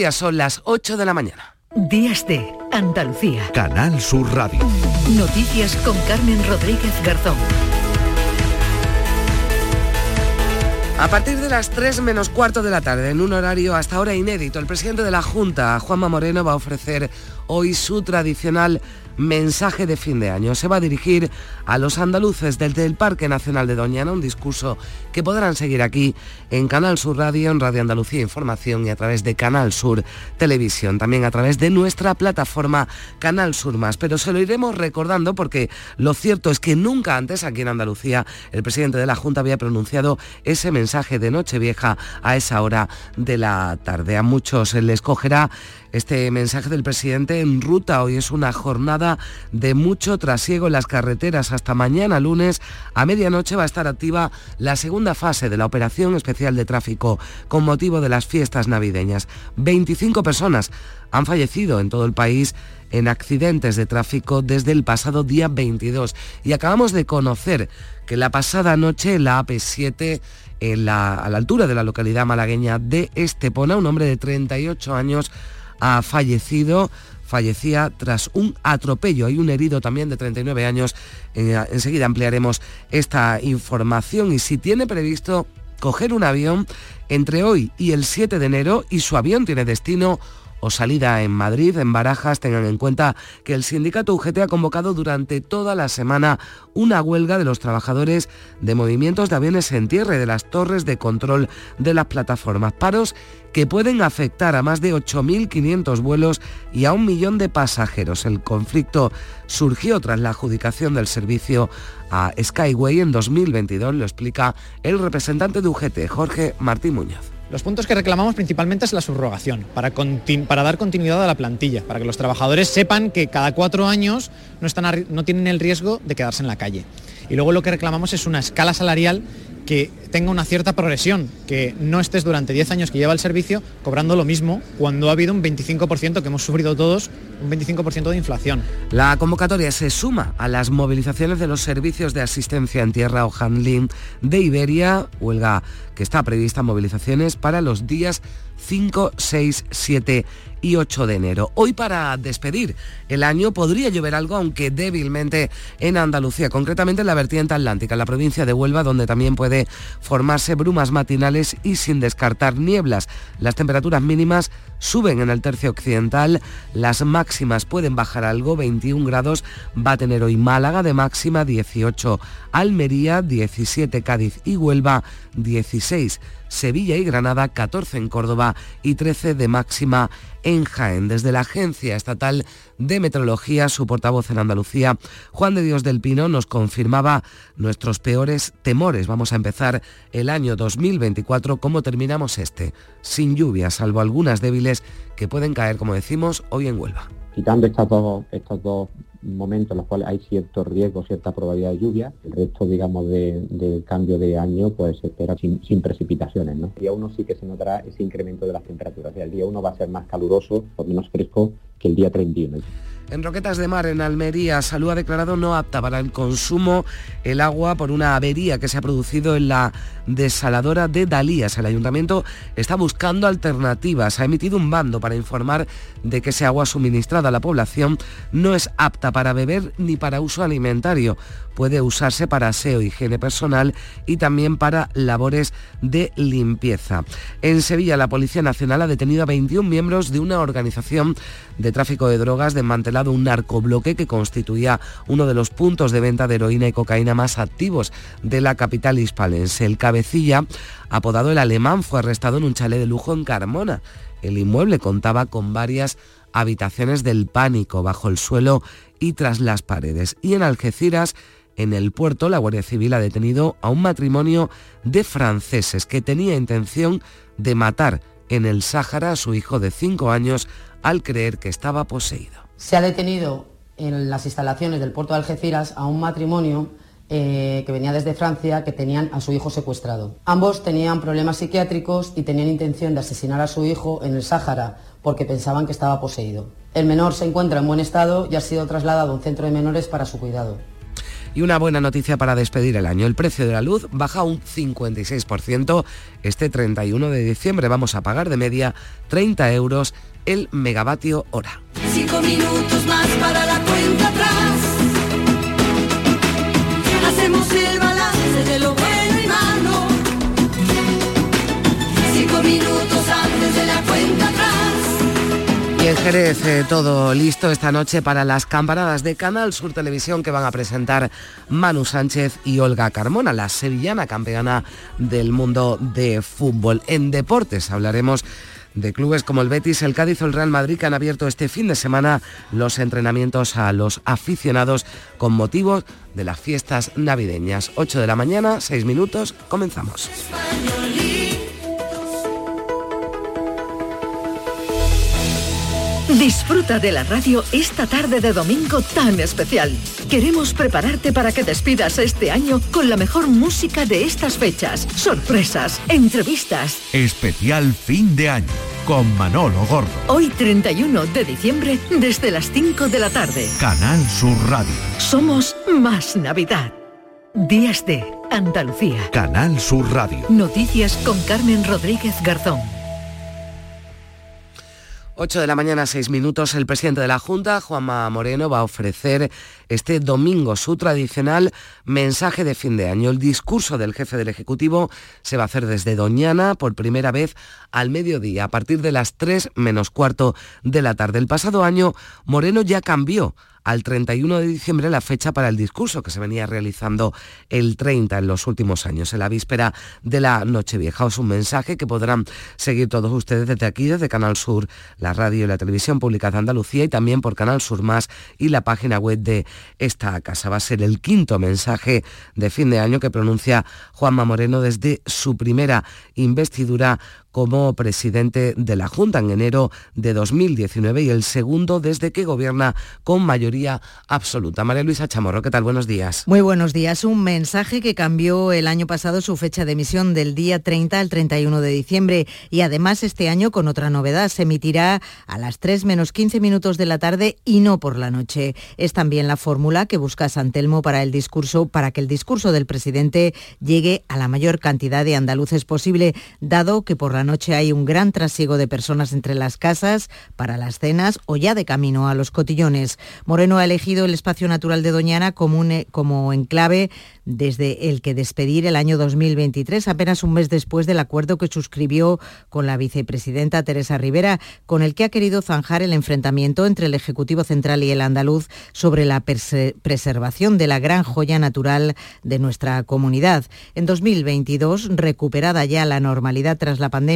Ya son las 8 de la mañana. Días de Andalucía. Canal Sur Radio. Noticias con Carmen Rodríguez Garzón. A partir de las 3 menos cuarto de la tarde, en un horario hasta ahora inédito, el presidente de la Junta, Juanma Moreno, va a ofrecer hoy su tradicional mensaje de fin de año. Se va a dirigir a los andaluces desde el Parque Nacional de Doñana, un discurso que podrán seguir aquí en Canal Sur Radio, en Radio Andalucía Información y a través de Canal Sur Televisión, también a través de nuestra plataforma Canal Sur Más. Pero se lo iremos recordando porque lo cierto es que nunca antes aquí en Andalucía el presidente de la Junta había pronunciado ese mensaje de Nochevieja a esa hora de la tarde. A muchos les cogerá este mensaje del presidente en ruta. Hoy es una jornada de mucho trasiego en las carreteras. Hasta mañana lunes a medianoche va a estar activa la segunda fase de la operación especial de tráfico con motivo de las fiestas navideñas. 25 personas han fallecido en todo el país en accidentes de tráfico desde el pasado día 22 y acabamos de conocer que la pasada noche la AP7 a la altura de la localidad malagueña de Estepona, un hombre de 38 años ha fallecido fallecía tras un atropello. Hay un herido también de 39 años. Eh, enseguida ampliaremos esta información y si tiene previsto coger un avión entre hoy y el 7 de enero y su avión tiene destino o salida en Madrid, en Barajas, tengan en cuenta que el sindicato UGT ha convocado durante toda la semana una huelga de los trabajadores de movimientos de aviones en tierra y de las torres de control de las plataformas. Paros que pueden afectar a más de 8.500 vuelos y a un millón de pasajeros. El conflicto surgió tras la adjudicación del servicio a Skyway en 2022, lo explica el representante de UGT, Jorge Martín Muñoz. Los puntos que reclamamos principalmente es la subrogación, para, dar continuidad a la plantilla, para que los trabajadores sepan que cada cuatro años no, están no tienen el riesgo de quedarse en la calle. Y luego lo que reclamamos es una escala salarial que tenga una cierta progresión, que no estés durante 10 años que lleva el servicio cobrando lo mismo cuando ha habido un 25% que hemos sufrido todos, un 25% de inflación. La convocatoria se suma a las movilizaciones de los servicios de asistencia en tierra o handling de Iberia, huelga que está prevista movilizaciones para los días 5, 6, 7 y 8 de enero. Hoy para despedir el año podría llover algo, aunque débilmente en Andalucía, concretamente en la vertiente atlántica, en la provincia de Huelva, donde también puede formarse brumas matinales y sin descartar nieblas. Las temperaturas mínimas suben en el tercio occidental, las máximas pueden bajar algo, 21 grados va a tener hoy Málaga de máxima, 18 Almería, 17 Cádiz y Huelva, 16 Sevilla y Granada, 14 en Córdoba y 13 de máxima en Jaén. Desde la Agencia Estatal de Meteorología, su portavoz en Andalucía, Juan de Dios del Pino, nos confirmaba nuestros peores temores. Vamos a empezar el año 2024 como terminamos este, sin lluvia, salvo algunas débiles que pueden caer, como decimos, hoy en Huelva. Quitando momentos en los cuales hay cierto riesgo, cierta probabilidad de lluvia. El resto, digamos, del cambio de año, pues se espera sin, precipitaciones. ¿no? El día uno sí que se notará ese incremento de las temperaturas. el día uno va a ser más caluroso o menos fresco que el día 31. En Roquetas de Mar, en Almería, Salud ha declarado no apta para el consumo el agua por una avería que se ha producido en la desaladora de Dalías. El ayuntamiento está buscando alternativas. Ha emitido un bando para informar de que ese agua suministrada a la población no es apta para beber ni para uso alimentario puede usarse para aseo, higiene personal y también para labores de limpieza. En Sevilla, la Policía Nacional ha detenido a 21 miembros de una organización de tráfico de drogas, desmantelado un narcobloque que constituía uno de los puntos de venta de heroína y cocaína más activos de la capital hispalense. El cabecilla, apodado el alemán, fue arrestado en un chalet de lujo en Carmona. El inmueble contaba con varias habitaciones del pánico bajo el suelo y tras las paredes. Y en Algeciras, en el puerto, la Guardia Civil ha detenido a un matrimonio de franceses que tenía intención de matar en el Sáhara a su hijo de 5 años al creer que estaba poseído. Se ha detenido en las instalaciones del puerto de Algeciras a un matrimonio eh, que venía desde Francia que tenían a su hijo secuestrado. Ambos tenían problemas psiquiátricos y tenían intención de asesinar a su hijo en el Sáhara porque pensaban que estaba poseído. El menor se encuentra en buen estado y ha sido trasladado a un centro de menores para su cuidado. Y una buena noticia para despedir el año. El precio de la luz baja un 56%. Este 31 de diciembre vamos a pagar de media 30 euros el megavatio hora. Cinco minutos más para la cuenta atrás. Hacemos el balance de lo bueno y malo. Cinco minutos antes de la cuenta atrás. Y en Jerez eh, todo listo esta noche para las campanadas de Canal Sur Televisión que van a presentar Manu Sánchez y Olga Carmona, la sevillana campeona del mundo de fútbol. En deportes hablaremos de clubes como el Betis, el Cádiz o el Real Madrid que han abierto este fin de semana los entrenamientos a los aficionados con motivo de las fiestas navideñas. 8 de la mañana, 6 minutos, comenzamos. Disfruta de la radio esta tarde de domingo tan especial. Queremos prepararte para que despidas este año con la mejor música de estas fechas, sorpresas, entrevistas. Especial fin de año con Manolo Gordo. Hoy 31 de diciembre desde las 5 de la tarde. Canal Sur Radio. Somos más Navidad. Días de Andalucía. Canal Sur Radio. Noticias con Carmen Rodríguez Garzón. 8 de la mañana, 6 minutos, el presidente de la Junta, Juanma Moreno, va a ofrecer este domingo su tradicional mensaje de fin de año. El discurso del jefe del Ejecutivo se va a hacer desde Doñana por primera vez al mediodía, a partir de las 3 menos cuarto de la tarde. El pasado año, Moreno ya cambió al 31 de diciembre la fecha para el discurso que se venía realizando el 30 en los últimos años, en la víspera de la Nochevieja. Es un mensaje que podrán seguir todos ustedes desde aquí, desde Canal Sur, la radio y la televisión pública de Andalucía y también por Canal Sur Más y la página web de esta casa. Va a ser el quinto mensaje de fin de año que pronuncia Juanma Moreno desde su primera investidura como presidente de la Junta en enero de 2019 y el segundo desde que gobierna con mayoría absoluta. María Luisa Chamorro, ¿qué tal? Buenos días. Muy buenos días. Un mensaje que cambió el año pasado su fecha de emisión del día 30 al 31 de diciembre y además este año con otra novedad. Se emitirá a las 3 menos 15 minutos de la tarde y no por la noche. Es también la fórmula que busca Santelmo para el discurso, para que el discurso del presidente llegue a la mayor cantidad de andaluces posible, dado que por la noche hay un gran trasiego de personas entre las casas para las cenas o ya de camino a los cotillones. Moreno ha elegido el espacio natural de Doñana como, como enclave desde el que despedir el año 2023, apenas un mes después del acuerdo que suscribió con la vicepresidenta Teresa Rivera, con el que ha querido zanjar el enfrentamiento entre el Ejecutivo Central y el andaluz sobre la preservación de la gran joya natural de nuestra comunidad. En 2022, recuperada ya la normalidad tras la pandemia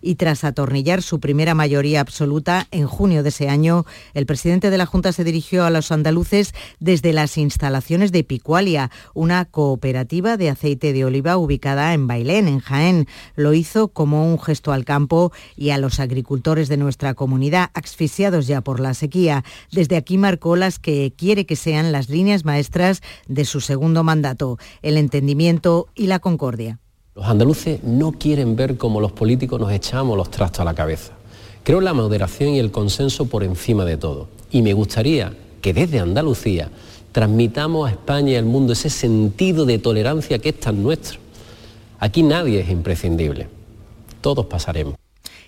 y tras atornillar su primera mayoría absoluta en junio de ese año, el presidente de la Junta se dirigió a los andaluces desde las instalaciones de Picualia, una cooperativa de aceite de oliva ubicada en Bailén, en Jaén. Lo hizo como un gesto al campo y a los agricultores de nuestra comunidad, asfixiados ya por la sequía. Desde aquí marcó las que quiere que sean las líneas maestras de su segundo mandato, el entendimiento y la concordia. Los andaluces no quieren ver cómo los políticos nos echamos los trastos a la cabeza. Creo la moderación y el consenso por encima de todo. Y me gustaría que desde Andalucía transmitamos a España y al mundo ese sentido de tolerancia que es tan nuestro. Aquí nadie es imprescindible. Todos pasaremos.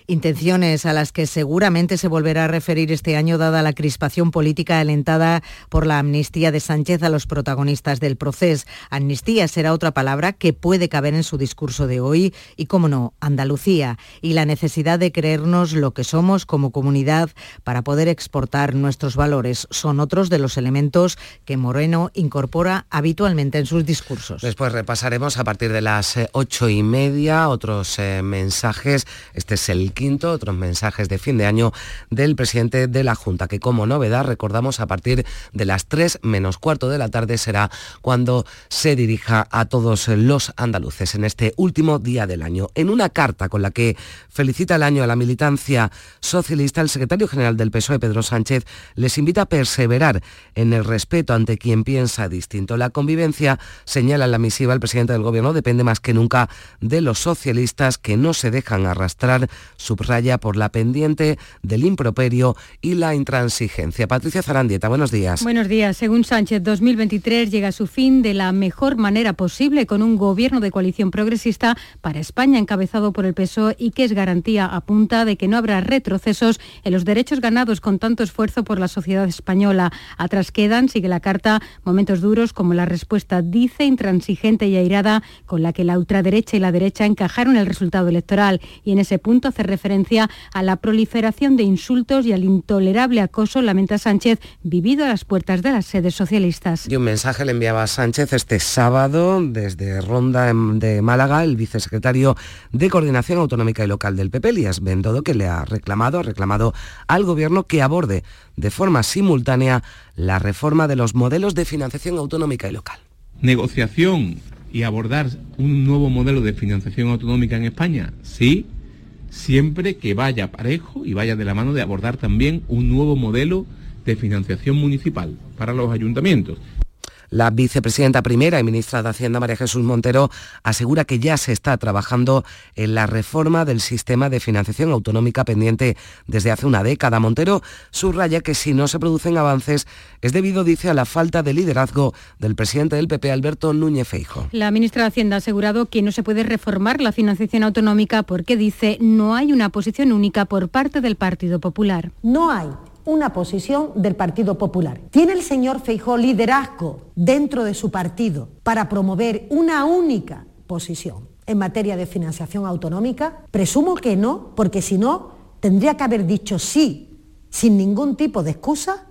Intenciones a las que seguramente se volverá a referir este año dada la crispación política alentada por la amnistía de Sánchez a los protagonistas del proceso. Amnistía será otra palabra que puede caber en su discurso de hoy y, como no, Andalucía y la necesidad de creernos lo que somos como comunidad para poder exportar nuestros valores. Son otros de los elementos que Moreno incorpora habitualmente en sus discursos. Después repasaremos a partir de las eh, ocho y media otros eh, mensajes. Este es el quinto, otros mensajes de fin de año del presidente de la Junta, que como novedad recordamos a partir de las 3 menos cuarto de la tarde será cuando se dirija a todos los andaluces en este último día del año. En una carta con la que felicita el año a la militancia socialista, el secretario general del PSOE, Pedro Sánchez, les invita a perseverar en el respeto ante quien piensa distinto. La convivencia, señala en la misiva el presidente del gobierno, depende más que nunca de los socialistas que no se dejan arrastrar subraya por la pendiente del improperio y la intransigencia. Patricia Zarandieta, buenos días. Buenos días. Según Sánchez, 2023 llega a su fin de la mejor manera posible con un gobierno de coalición progresista para España encabezado por el PSOE y que es garantía a punta de que no habrá retrocesos en los derechos ganados con tanto esfuerzo por la sociedad española. Atrás quedan, sigue la carta, momentos duros como la respuesta dice intransigente y airada con la que la ultraderecha y la derecha encajaron el resultado electoral y en ese punto hace referencia a la proliferación de insultos y al intolerable acoso, lamenta Sánchez, vivido a las puertas de las sedes socialistas. Y un mensaje le enviaba a Sánchez este sábado desde Ronda de Málaga, el vicesecretario de Coordinación Autonómica y Local del PP, Elías Bendodo, que le ha reclamado, ha reclamado al Gobierno que aborde de forma simultánea la reforma de los modelos de financiación autonómica y local. Negociación y abordar un nuevo modelo de financiación autonómica en España, sí, siempre que vaya parejo y vaya de la mano de abordar también un nuevo modelo de financiación municipal para los ayuntamientos. La vicepresidenta primera y ministra de Hacienda, María Jesús Montero, asegura que ya se está trabajando en la reforma del sistema de financiación autonómica pendiente desde hace una década. Montero subraya que si no se producen avances es debido, dice, a la falta de liderazgo del presidente del PP, Alberto Núñez Feijo. La ministra de Hacienda ha asegurado que no se puede reformar la financiación autonómica porque, dice, no hay una posición única por parte del Partido Popular. No hay una posición del Partido Popular. ¿Tiene el señor Feijó liderazgo dentro de su partido para promover una única posición en materia de financiación autonómica? Presumo que no, porque si no, tendría que haber dicho sí, sin ningún tipo de excusa,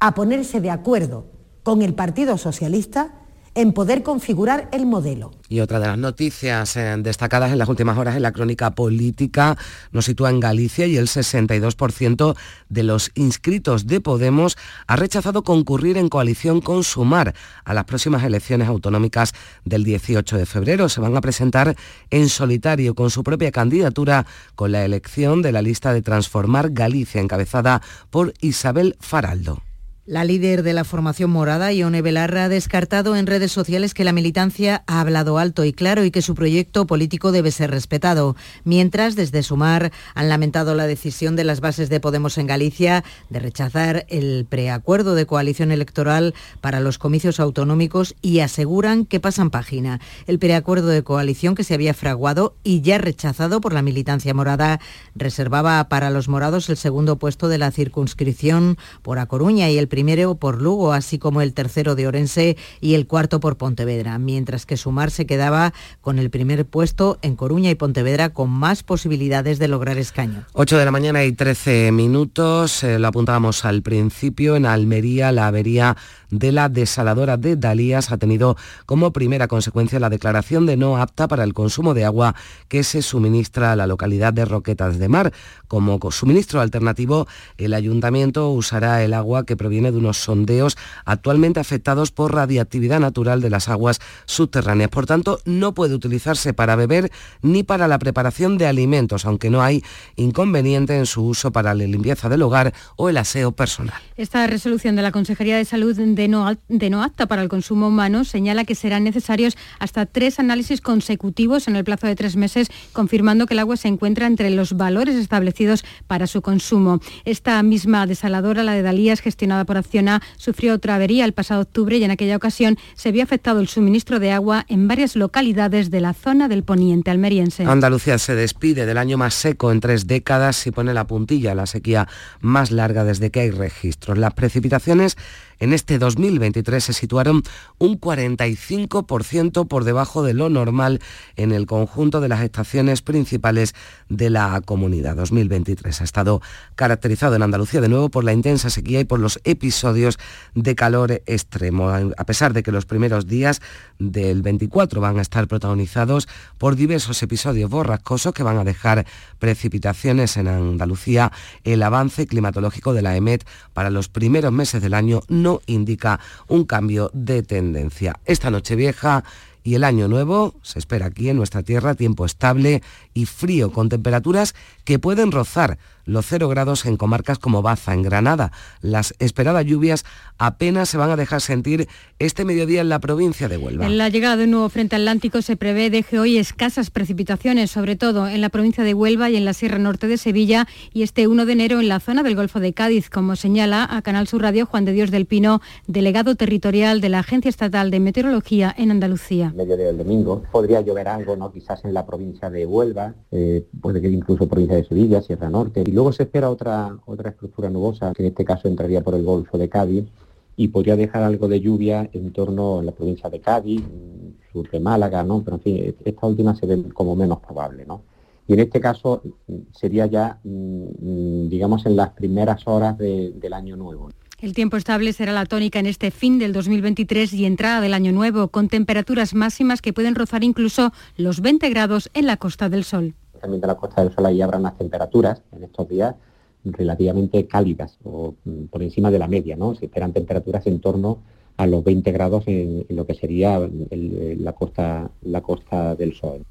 a ponerse de acuerdo con el Partido Socialista en poder configurar el modelo. Y otra de las noticias eh, destacadas en las últimas horas en la crónica política nos sitúa en Galicia y el 62% de los inscritos de Podemos ha rechazado concurrir en coalición con Sumar a las próximas elecciones autonómicas del 18 de febrero. Se van a presentar en solitario con su propia candidatura con la elección de la lista de Transformar Galicia encabezada por Isabel Faraldo. La líder de la formación morada, Ione Belarra, ha descartado en redes sociales que la militancia ha hablado alto y claro y que su proyecto político debe ser respetado. Mientras, desde Sumar, han lamentado la decisión de las bases de Podemos en Galicia de rechazar el preacuerdo de coalición electoral para los comicios autonómicos y aseguran que pasan página. El preacuerdo de coalición que se había fraguado y ya rechazado por la militancia morada reservaba para los morados el segundo puesto de la circunscripción por A Coruña y el primero por Lugo, así como el tercero de Orense y el cuarto por Pontevedra, mientras que Sumar se quedaba con el primer puesto en Coruña y Pontevedra con más posibilidades de lograr escaño. 8 de la mañana y 13 minutos, eh, lo apuntábamos al principio, en Almería la avería de la desaladora de Dalías ha tenido como primera consecuencia la declaración de no apta para el consumo de agua que se suministra a la localidad de Roquetas de Mar. Como suministro alternativo, el ayuntamiento usará el agua que proviene de unos sondeos actualmente afectados por radiactividad natural de las aguas subterráneas. Por tanto, no puede utilizarse para beber ni para la preparación de alimentos, aunque no hay inconveniente en su uso para la limpieza del hogar o el aseo personal. Esta resolución de la Consejería de Salud de no, de no apta para el consumo humano señala que serán necesarios hasta tres análisis consecutivos en el plazo de tres meses, confirmando que el agua se encuentra entre los valores establecidos para su consumo. Esta misma desaladora, la de Dalías, gestionada por Sufrió otra avería el pasado octubre y en aquella ocasión se vio afectado el suministro de agua en varias localidades de la zona del poniente almeriense. Andalucía se despide del año más seco en tres décadas y pone la puntilla a la sequía más larga desde que hay registros. Las precipitaciones en este 2023 se situaron un 45% por debajo de lo normal en el conjunto de las estaciones principales de la comunidad. 2023 ha estado caracterizado en Andalucía de nuevo por la intensa sequía y por los episodios de calor extremo, a pesar de que los primeros días del 24 van a estar protagonizados por diversos episodios borrascosos que van a dejar precipitaciones en Andalucía. El avance climatológico de la EMET para los primeros meses del año no indica un cambio de tendencia. Esta noche vieja y el año nuevo se espera aquí en nuestra tierra tiempo estable y frío, con temperaturas que pueden rozar los cero grados en comarcas como Baza, en Granada. Las esperadas lluvias apenas se van a dejar sentir este mediodía en la provincia de Huelva. En la llegada de un nuevo frente atlántico se prevé deje hoy escasas precipitaciones, sobre todo en la provincia de Huelva y en la Sierra Norte de Sevilla y este 1 de enero en la zona del Golfo de Cádiz, como señala a Canal Sur Radio Juan de Dios del Pino, delegado territorial de la Agencia Estatal de Meteorología en Andalucía. Mediodía del domingo podría llover algo, ¿no? Quizás en la provincia de Huelva, eh, puede que incluso provincia de Sevilla, Sierra Norte. Y luego se espera otra, otra estructura nubosa, que en este caso entraría por el Golfo de Cádiz y podría dejar algo de lluvia en torno a la provincia de Cádiz, sur de Málaga, ¿no? Pero en fin, esta última se ve como menos probable, ¿no? Y en este caso sería ya, mm, digamos, en las primeras horas de- del año nuevo. El tiempo estable será la tónica en este fin del 2023 y entrada del año nuevo, con temperaturas máximas que pueden rozar incluso los 20 grados en la Costa del Sol. También de la Costa del Sol ahí habrá unas temperaturas en estos días relativamente cálidas o mm, por encima de la media, ¿no? Se esperan temperaturas en torno a los 20 grados en, lo que sería la, costa, la Costa del Sol.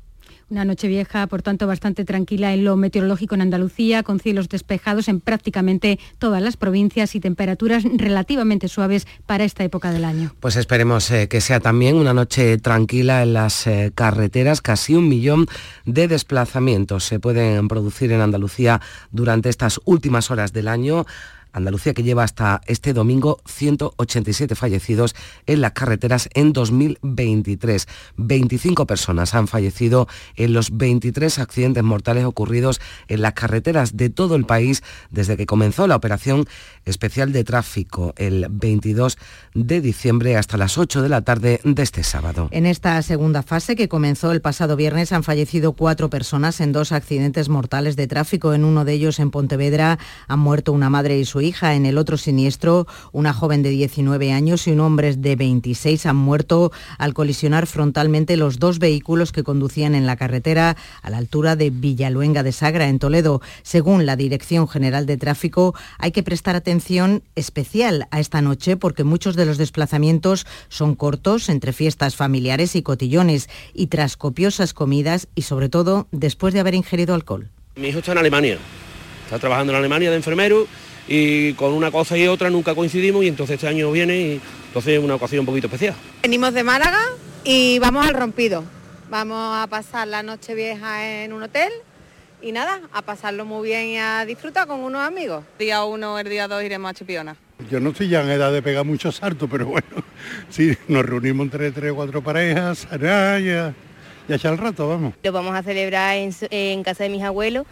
Una noche vieja, por tanto, bastante tranquila en lo meteorológico en Andalucía, con cielos despejados en prácticamente todas las provincias y temperaturas relativamente suaves para esta época del año. Pues esperemos eh, que sea también una noche tranquila en las eh, carreteras. Casi un millón de desplazamientos se pueden producir en Andalucía durante estas últimas horas del año. Andalucía que lleva hasta este domingo 187 fallecidos en las carreteras en 2023. 25 personas han fallecido en los 23 accidentes mortales ocurridos en las carreteras de todo el país desde que comenzó la operación especial de tráfico el 22 de diciembre hasta las 8 de la tarde de este sábado. En esta segunda fase, que comenzó el pasado viernes, han fallecido cuatro personas en dos accidentes mortales de tráfico. En uno de ellos, en Pontevedra, han muerto una madre y su hija. En el otro siniestro, una joven de 19 años y un hombre de 26 han muerto al colisionar frontalmente los dos vehículos que conducían en la carretera a la altura de Villaluenga de Sagra, en Toledo. Según la Dirección General de Tráfico, hay que prestar atención especial a esta noche porque muchos de los desplazamientos son cortos entre fiestas familiares y cotillones y tras copiosas comidas y sobre todo después de haber ingerido alcohol. Mi hijo está en Alemania, está trabajando en Alemania de enfermero y con una cosa y otra nunca coincidimos y entonces este año viene y entonces es una ocasión un poquito especial. Venimos de Málaga y vamos al rompido. Vamos a pasar la noche vieja en un hotel y nada, a pasarlo muy bien y a disfrutar con unos amigos. Día uno, el día dos iremos a Chipiona. Yo no estoy ya en edad de pegar muchos saltos, pero bueno, sí, nos reunimos entre tres o cuatro parejas, ya, ya echa el rato, vamos. Lo vamos a celebrar en casa de mis abuelos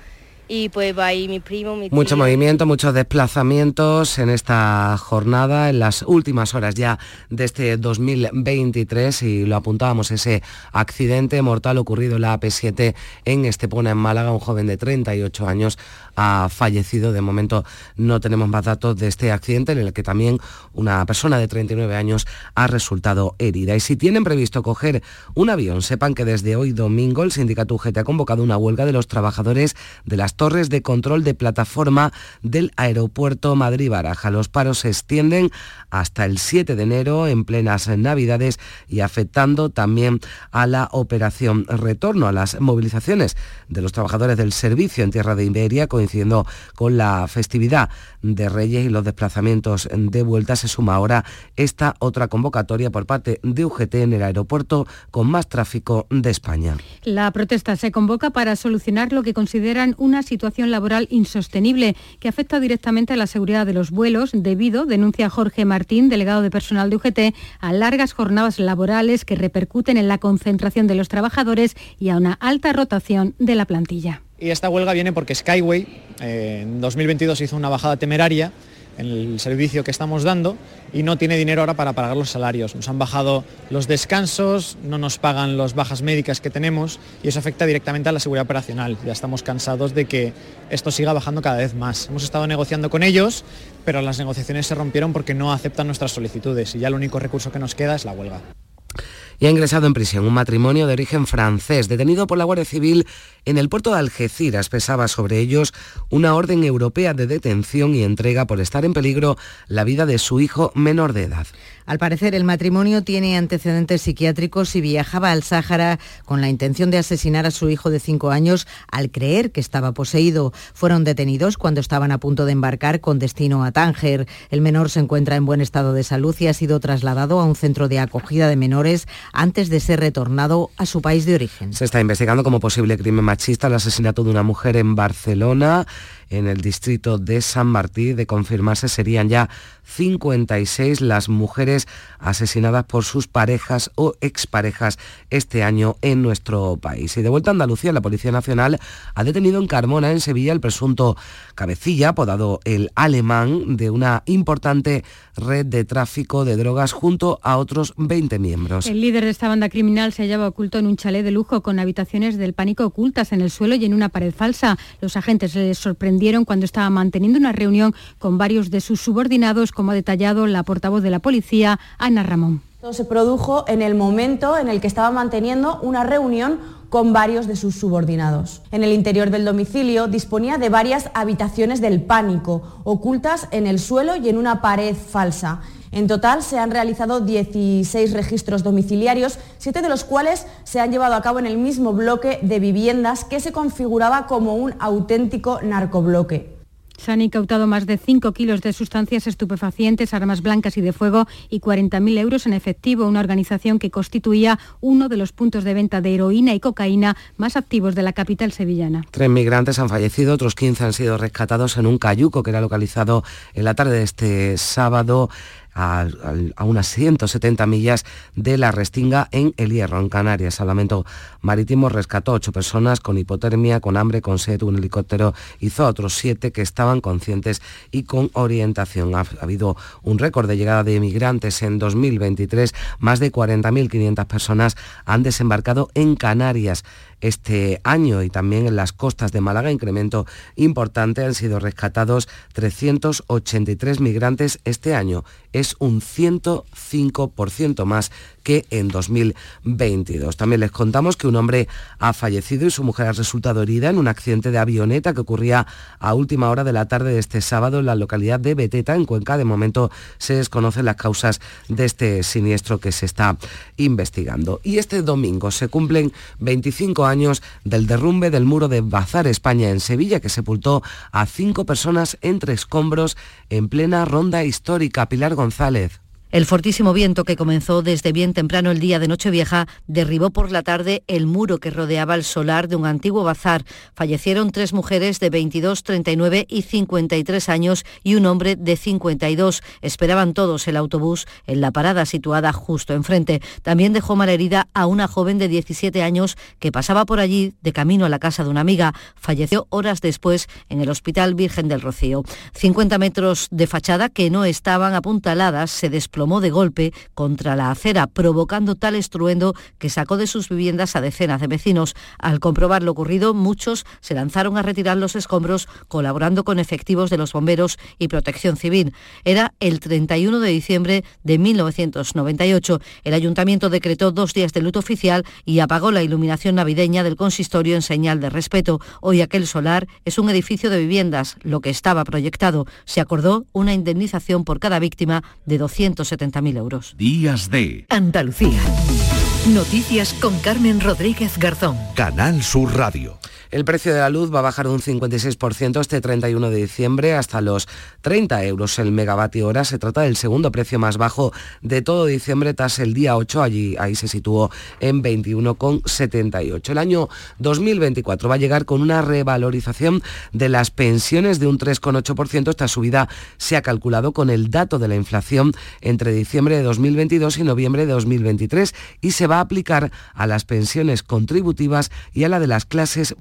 y pues va a ir mi primo, mi Mucho movimiento, muchos desplazamientos en esta jornada, en las últimas horas ya de este 2023 y lo apuntábamos, ese accidente mortal ocurrido en la AP7 en Estepona, en Málaga, un joven de 38 años ha fallecido. De momento no tenemos más datos de este accidente en el que también una persona de 39 años ha resultado herida. Y si tienen previsto coger un avión, sepan que desde hoy domingo el sindicato UGT ha convocado una huelga de los trabajadores de las torres de control de plataforma del aeropuerto Madrid-Baraja. Los paros se extienden hasta el 7 de enero en plenas navidades y afectando también a la operación retorno a las movilizaciones de los trabajadores del servicio en tierra de Iberia coincidiendo con la festividad de Reyes y los desplazamientos de vuelta se suma ahora esta otra convocatoria por parte de UGT en el aeropuerto con más tráfico de España. La protesta se convoca para solucionar lo que consideran una situación laboral insostenible que afecta directamente a la seguridad de los vuelos debido, denuncia Jorge Martín, delegado de personal de UGT, a largas jornadas laborales que repercuten en la concentración de los trabajadores y a una alta rotación de la plantilla. Y esta huelga viene porque Skyway eh, en 2022 hizo una bajada temeraria en el servicio que estamos dando y no tiene dinero ahora para pagar los salarios. Nos han bajado los descansos, no nos pagan las bajas médicas que tenemos y eso afecta directamente a la seguridad operacional. Ya estamos cansados de que esto siga bajando cada vez más. Hemos estado negociando con ellos, pero las negociaciones se rompieron porque no aceptan nuestras solicitudes y ya el único recurso que nos queda es la huelga. Y ha ingresado en prisión un matrimonio de origen francés detenido por la Guardia Civil en el puerto de Algeciras. Pesaba sobre ellos una orden europea de detención y entrega por estar en peligro la vida de su hijo menor de edad. Al parecer, el matrimonio tiene antecedentes psiquiátricos y viajaba al Sáhara con la intención de asesinar a su hijo de cinco años al creer que estaba poseído. Fueron detenidos cuando estaban a punto de embarcar con destino a Tánger. El menor se encuentra en buen estado de salud y ha sido trasladado a un centro de acogida de menores antes de ser retornado a su país de origen. Se está investigando como posible crimen machista el asesinato de una mujer en Barcelona en el distrito de San Martín. De confirmarse serían ya 56 las mujeres asesinadas por sus parejas o exparejas este año en nuestro país. Y de vuelta a Andalucía, la Policía Nacional ha detenido en Carmona, en Sevilla, el presunto cabecilla, apodado el alemán, de una importante red de tráfico de drogas junto a otros 20 miembros. El líder de esta banda criminal se hallaba oculto en un chalet de lujo con habitaciones del pánico ocultas en el suelo y en una pared falsa. Los agentes les sorprendieron cuando estaba manteniendo una reunión con varios de sus subordinados, como ha detallado la portavoz de la policía, Ana Ramón. Todo se produjo en el momento en el que estaba manteniendo una reunión con varios de sus subordinados. En el interior del domicilio disponía de varias habitaciones del pánico, ocultas en el suelo y en una pared falsa. En total se han realizado 16 registros domiciliarios, siete de los cuales se han llevado a cabo en el mismo bloque de viviendas que se configuraba como un auténtico narcobloque. Se han incautado más de 5 kilos de sustancias estupefacientes, armas blancas y de fuego y 40.000 euros en efectivo, una organización que constituía uno de los puntos de venta de heroína y cocaína más activos de la capital sevillana. Tres migrantes han fallecido, otros 15 han sido rescatados en un cayuco que era localizado en la tarde de este sábado a, unas 170 millas de la Restinga en El Hierro, en Canarias. Salvamento Marítimo rescató ocho personas con hipotermia, con hambre, con sed. Un helicóptero hizo a otros siete que estaban conscientes y con orientación. Ha, ha habido un récord de llegada de migrantes en 2023. Más de 40.500 personas han desembarcado en Canarias este año y también en las costas de Málaga, incremento importante, han sido rescatados 383 migrantes este año. Es un 105% más que en 2022. También les contamos que un hombre ha fallecido y su mujer ha resultado herida en un accidente de avioneta que ocurría a última hora de la tarde de este sábado en la localidad de Beteta, en Cuenca. De momento se desconocen las causas de este siniestro que se está investigando. Y este domingo se cumplen 25 años del derrumbe del muro de Bazar España en Sevilla, que sepultó a cinco personas entre escombros en plena ronda histórica. Pilar González. El fortísimo viento que comenzó desde bien temprano el día de Nochevieja derribó por la tarde el muro que rodeaba el solar de un antiguo bazar. Fallecieron tres mujeres de 22, 39 y 53 años y un hombre de 52. Esperaban todos el autobús en la parada situada justo enfrente. También dejó malherida a una joven de 17 años que pasaba por allí de camino a la casa de una amiga. Falleció horas después en el Hospital Virgen del Rocío. 50 metros de fachada que no estaban apuntaladas se desplomó de golpe contra la acera, provocando tal estruendo que sacó de sus viviendas a decenas de vecinos. Al comprobar lo ocurrido, muchos se lanzaron a retirar los escombros, colaborando con efectivos de los bomberos y protección civil. Era el 31 de diciembre de 1998. El ayuntamiento decretó dos días de luto oficial y apagó la iluminación navideña del consistorio en señal de respeto. Hoy aquel solar es un edificio de viviendas, lo que estaba proyectado. Se acordó una indemnización por cada víctima de 270.000 euros. Días de Andalucía. Noticias con Carmen Rodríguez Garzón. Canal Sur Radio. El precio de la luz va a bajar un 56% este 31 de diciembre hasta los 30 euros el megavatio hora. Se trata del segundo precio más bajo de todo diciembre tras el día 8. Allí ahí se situó en 21,78. El año 2024 va a llegar con una revalorización de las pensiones de un 3,8%. Esta subida se ha calculado con el dato de la inflación entre diciembre de 2022 y noviembre de 2023 y se va a aplicar a las pensiones contributivas y a la de las clases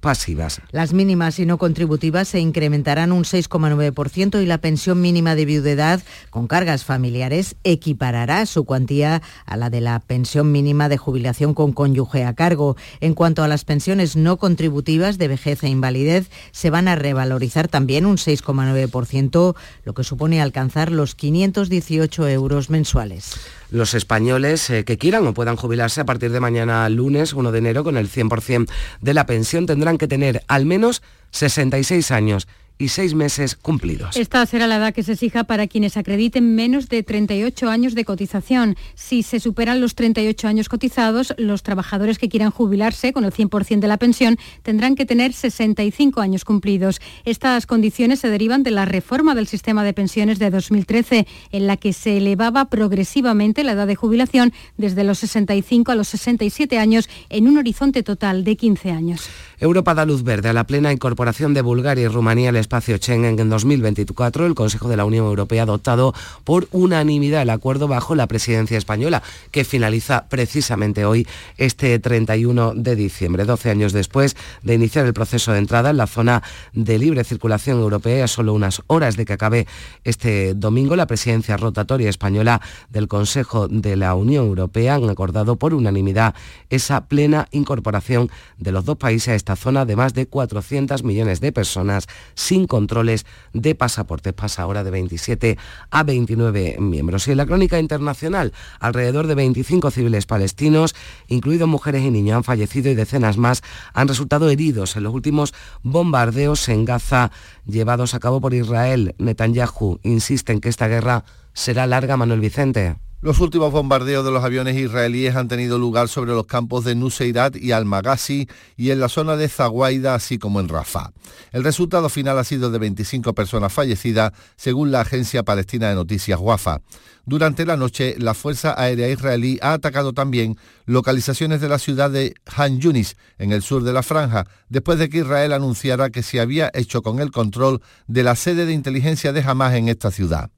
Las mínimas y no contributivas se incrementarán un 6,9% y la pensión mínima de viudedad con cargas familiares equiparará su cuantía a la de la pensión mínima de jubilación con cónyuge a cargo. En cuanto a las pensiones no contributivas de vejez e invalidez, se van a revalorizar también un 6,9%, lo que supone alcanzar los 518 euros mensuales. Los españoles eh, que quieran o puedan jubilarse a partir de mañana lunes 1 de enero con el 100% de la pensión tendrán que tener al menos 66 años y seis meses cumplidos. Esta será la edad que se exija para quienes acrediten menos de 38 años de cotización. Si se superan los 38 años cotizados, los trabajadores que quieran jubilarse con el 100% de la pensión tendrán que tener 65 años cumplidos. Estas condiciones se derivan de la reforma del sistema de pensiones de 2013, en la que se elevaba progresivamente la edad de jubilación desde los 65 a los 67 años en un horizonte total de 15 años. Europa da luz verde a la plena incorporación de Bulgaria y Rumanía al espacio Schengen en 2024. El Consejo de la Unión Europea ha adoptado por unanimidad el acuerdo bajo la presidencia española, que finaliza precisamente hoy, este 31 de diciembre. 12 años después de iniciar el proceso de entrada en la zona de libre circulación europea, solo unas horas de que acabe este domingo, la presidencia rotatoria española del Consejo de la Unión Europea han acordado por unanimidad esa plena incorporación de los dos países a esta zona de más de 400 millones de personas sin controles de pasaportes. Pasa ahora de 27 a 29 miembros. Y en la crónica internacional, alrededor de 25 civiles palestinos, incluidos mujeres y niños, han fallecido y decenas más han resultado heridos en los últimos bombardeos en Gaza llevados a cabo por Israel. Netanyahu insiste en que esta guerra será larga, Manuel Vicente. Los últimos bombardeos de los aviones israelíes han tenido lugar sobre los campos de Nuseirat y Al-Maghazi y en la zona de Zaguaida, así como en Rafah. El resultado final ha sido de 25 personas fallecidas, según la agencia palestina de noticias Wafa. Durante la noche, la Fuerza Aérea Israelí ha atacado también localizaciones de la ciudad de Han Yunis, en el sur de la franja, después de que Israel anunciara que se había hecho con el control de la sede de inteligencia de Hamas en esta ciudad.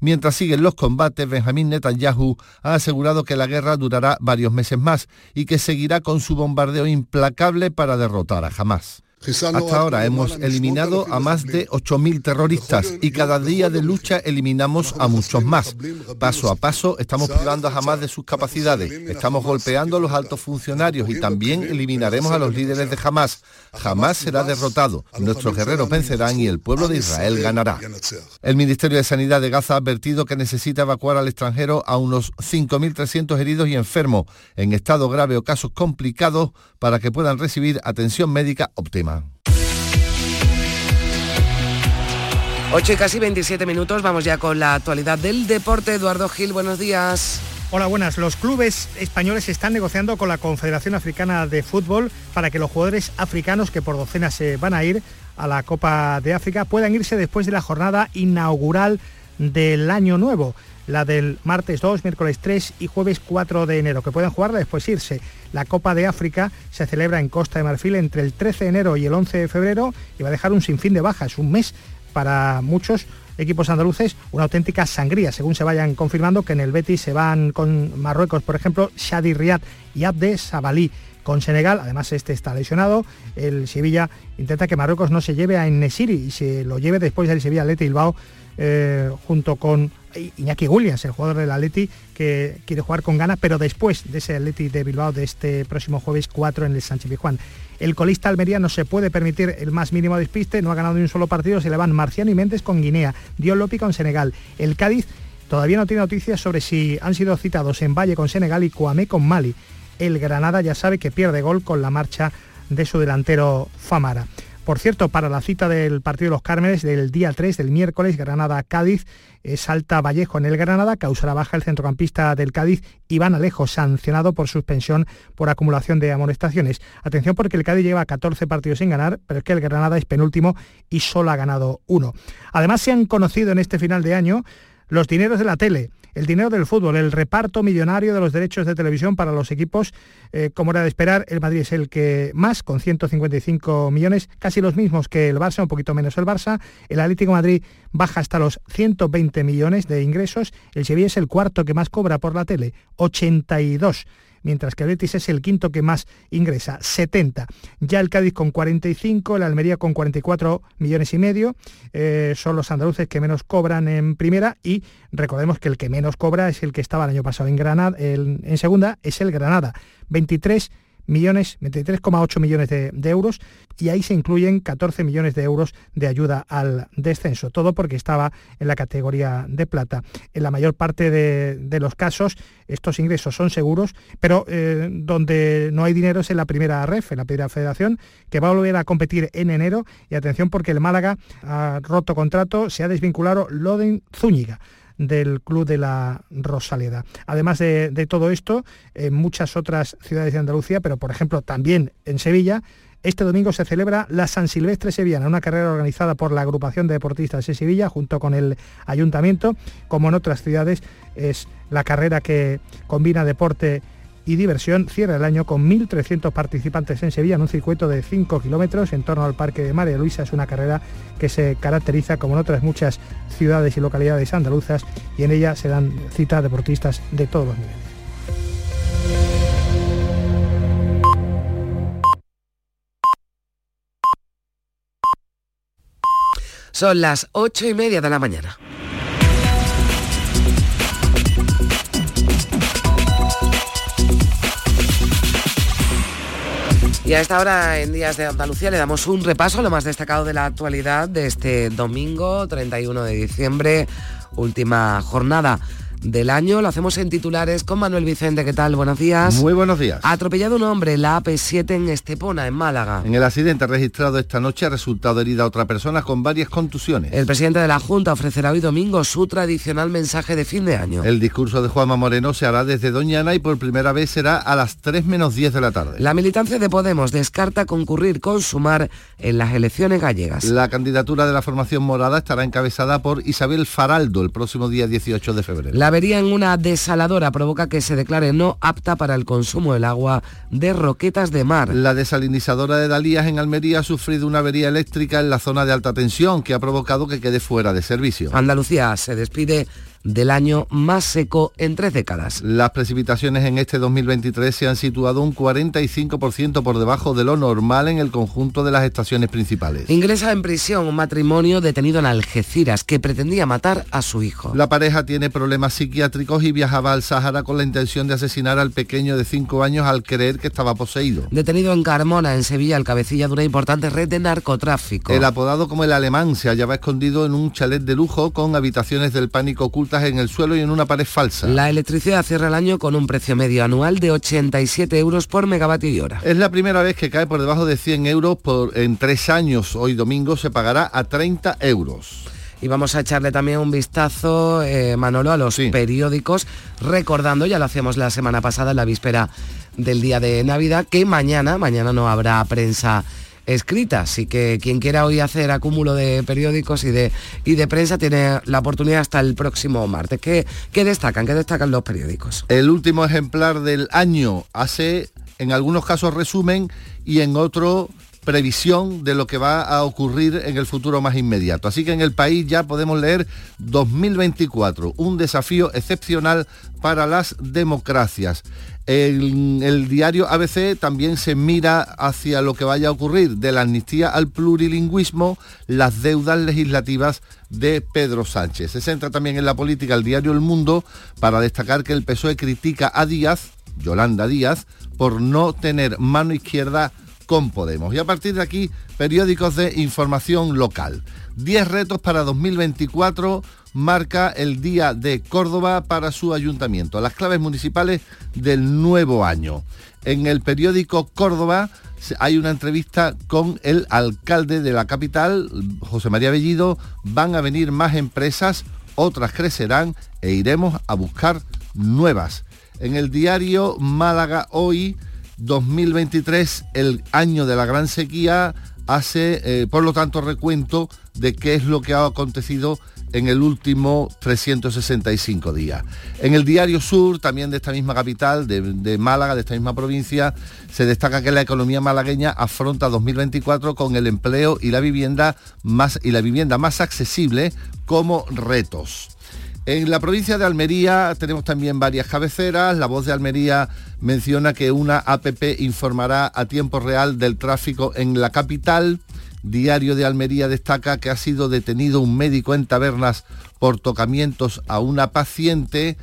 Mientras siguen los combates, Benjamín Netanyahu ha asegurado que la guerra durará varios meses más y que seguirá con su bombardeo implacable para derrotar a Hamas. Hasta ahora hemos eliminado a más de 8.000 terroristas y cada día de lucha eliminamos a muchos más. Paso a paso estamos privando a Hamas de sus capacidades, estamos golpeando a los altos funcionarios y también eliminaremos a los líderes de Hamas. Hamas será derrotado, nuestros guerreros vencerán y el pueblo de Israel ganará. El Ministerio de Sanidad de Gaza ha advertido que necesita evacuar al extranjero a unos 5.300 heridos y enfermos en estado grave o casos complicados para que puedan recibir atención médica óptima. 8 y casi 27 minutos, vamos ya con la actualidad del deporte. Eduardo Gil, buenos días. Hola, buenas. Los clubes españoles están negociando con la Confederación Africana de Fútbol para que los jugadores africanos que por docenas se van a ir a la Copa de África puedan irse después de la jornada inaugural del año nuevo, la del martes 2, miércoles 3 y jueves 4 de enero, que pueden jugarla después irse. La Copa de África se celebra en Costa de Marfil entre el 13 de enero y el 11 de febrero y va a dejar un sinfín de bajas, un mes para muchos equipos andaluces una auténtica sangría, según se vayan confirmando que en el Betis se van con Marruecos, por ejemplo, Shadi Riyad y Abde Sabalí. Con Senegal, además este está lesionado, el Sevilla intenta que Marruecos no se lleve a Enesiri y se lo lleve después del Sevilla Leti Bilbao eh, junto con Iñaki Williams, el jugador del Atleti que quiere jugar con ganas, pero después de ese Atleti de Bilbao de este próximo jueves 4 en el Sánchez Pizjuán. El colista Almería no se puede permitir el más mínimo despiste, no ha ganado ni un solo partido, se le van Marciano y Méndez con Guinea, Dion Lopi con Senegal. El Cádiz todavía no tiene noticias sobre si han sido citados en Valle con Senegal y Cuamé con Mali. El Granada ya sabe que pierde gol con la marcha de su delantero Famara. Por cierto, para la cita del partido de los Cármenes del día 3 del miércoles, Granada-Cádiz, Salta Vallejo en el Granada, causará baja el centrocampista del Cádiz, Iván Alejo, sancionado por suspensión por acumulación de amonestaciones. Atención porque el Cádiz lleva 14 partidos sin ganar, pero es que el Granada es penúltimo y solo ha ganado uno. Además se han conocido en este final de año los dineros de la tele el dinero del fútbol, el reparto millonario de los derechos de televisión para los equipos, eh, como era de esperar, el Madrid es el que más, con 155 millones, casi los mismos que el Barça, un poquito menos el Barça, el Atlético Madrid baja hasta los 120 millones de ingresos, el Sevilla es el cuarto que más cobra por la tele, 82 mientras que el Betis es el quinto que más ingresa, 70. Ya el Cádiz con 45, el Almería con 44 millones y medio, eh, son los andaluces que menos cobran en primera y recordemos que el que menos cobra es el que estaba el año pasado en Granada, en segunda es el Granada, 23 millones, 23,8 millones de, euros y ahí se incluyen 14 millones de euros de ayuda al descenso, todo porque estaba en la categoría de plata. En la mayor parte de, de los casos estos ingresos son seguros, pero eh, donde no hay dinero es en la primera REF, en la primera federación, que va a volver a competir en enero y atención porque el Málaga ha roto contrato, se ha desvinculado Loden Zúñiga del Club de la Rosaleda. Además de, todo esto, en muchas otras ciudades de Andalucía, pero por ejemplo también en Sevilla, este domingo se celebra la San Silvestre Sevillana, una carrera organizada por la agrupación de deportistas de Sevilla junto con el ayuntamiento. Como en otras ciudades, es la carrera que combina deporte y diversión cierra el año con 1.300 participantes en Sevilla en un circuito de 5 kilómetros en torno al Parque de María Luisa. Es una carrera que se caracteriza como en otras muchas ciudades y localidades andaluzas y en ella se dan cita a deportistas de todos los niveles. Son las ocho y media de la mañana. Y a esta hora en Días de Andalucía le damos un repaso a lo más destacado de la actualidad de este domingo 31 de diciembre, última jornada del año. Lo hacemos en titulares con Manuel Vicente. ¿Qué tal? Buenos días. Muy buenos días. Atropellado un hombre en la AP7 en Estepona, en Málaga. En el accidente registrado esta noche ha resultado herida otra persona con varias contusiones. El presidente de la Junta ofrecerá hoy domingo su tradicional mensaje de fin de año. El discurso de Juanma Moreno se hará desde Doñana y por primera vez será a las 3 menos 10 de la tarde. La militancia de Podemos descarta concurrir con Sumar en las elecciones gallegas. La candidatura de la formación morada estará encabezada por Isabel Faraldo el próximo día 18 de febrero. La avería en una desaladora provoca que se declare no apta para el consumo del agua de Roquetas de Mar. La desalinizadora de Dalías en Almería ha sufrido una avería eléctrica en la zona de alta tensión que ha provocado que quede fuera de servicio. Andalucía se despide del año más seco en tres décadas. Las precipitaciones en este 2023 se han situado un 45% por debajo de lo normal en el conjunto de las estaciones principales. Ingresa en prisión un matrimonio detenido en Algeciras que pretendía matar a su hijo. La pareja tiene problemas psiquiátricos y viajaba al Sáhara con la intención de asesinar al pequeño de 5 años al creer que estaba poseído. Detenido en Carmona, en Sevilla, el cabecilla de una importante red de narcotráfico. El apodado como el alemán se hallaba escondido en un chalet de lujo con habitaciones del pánico oculto en el suelo y en una pared falsa. La electricidad cierra el año con un precio medio anual de 87 euros por megavatio hora. Es la primera vez que cae por debajo de 100 euros por, en tres años. Hoy domingo se pagará a 30 euros. Y vamos a echarle también un vistazo, eh, Manolo, a los sí. periódicos, recordando, ya lo hacíamos la semana pasada, en la víspera del día de Navidad, que mañana, mañana no habrá prensa escrita. Así que quien quiera hoy hacer acúmulo de periódicos y de, y de prensa tiene la oportunidad hasta el próximo martes. ¿Qué, ¿Qué, destacan? ¿Qué destacan los periódicos? El último ejemplar del año hace en algunos casos resumen y en otro previsión de lo que va a ocurrir en el futuro más inmediato. Así que en el país ya podemos leer 2024, un desafío excepcional para las democracias. El, el, diario ABC también se mira hacia lo que vaya a ocurrir, de la amnistía al plurilingüismo, las deudas legislativas de Pedro Sánchez. Se centra también en la política el diario El Mundo para destacar que el PSOE critica a Díaz, Yolanda Díaz, por no tener mano izquierda con Podemos. Y a partir de aquí, periódicos de información local. 10 retos para 2024 marca el Día de Córdoba para su ayuntamiento. Las claves municipales del nuevo año. En el periódico Córdoba hay una entrevista con el alcalde de la capital, José María Bellido. Van a venir más empresas, otras crecerán e iremos a buscar nuevas. En el diario Málaga Hoy, 2023, el año de la gran sequía, hace, eh, por lo tanto, recuento de qué es lo que ha acontecido en el último 365 días. En el Diario Sur, también de esta misma capital, de, Málaga, de esta misma provincia, se destaca que la economía malagueña afronta 2024 con el empleo y la vivienda más, y la vivienda más accesible como retos. En la provincia de Almería tenemos también varias cabeceras. La voz de Almería menciona que una APP informará a tiempo real del tráfico en la capital. Diario de Almería destaca que ha sido detenido un médico en tabernas por tocamientos a una paciente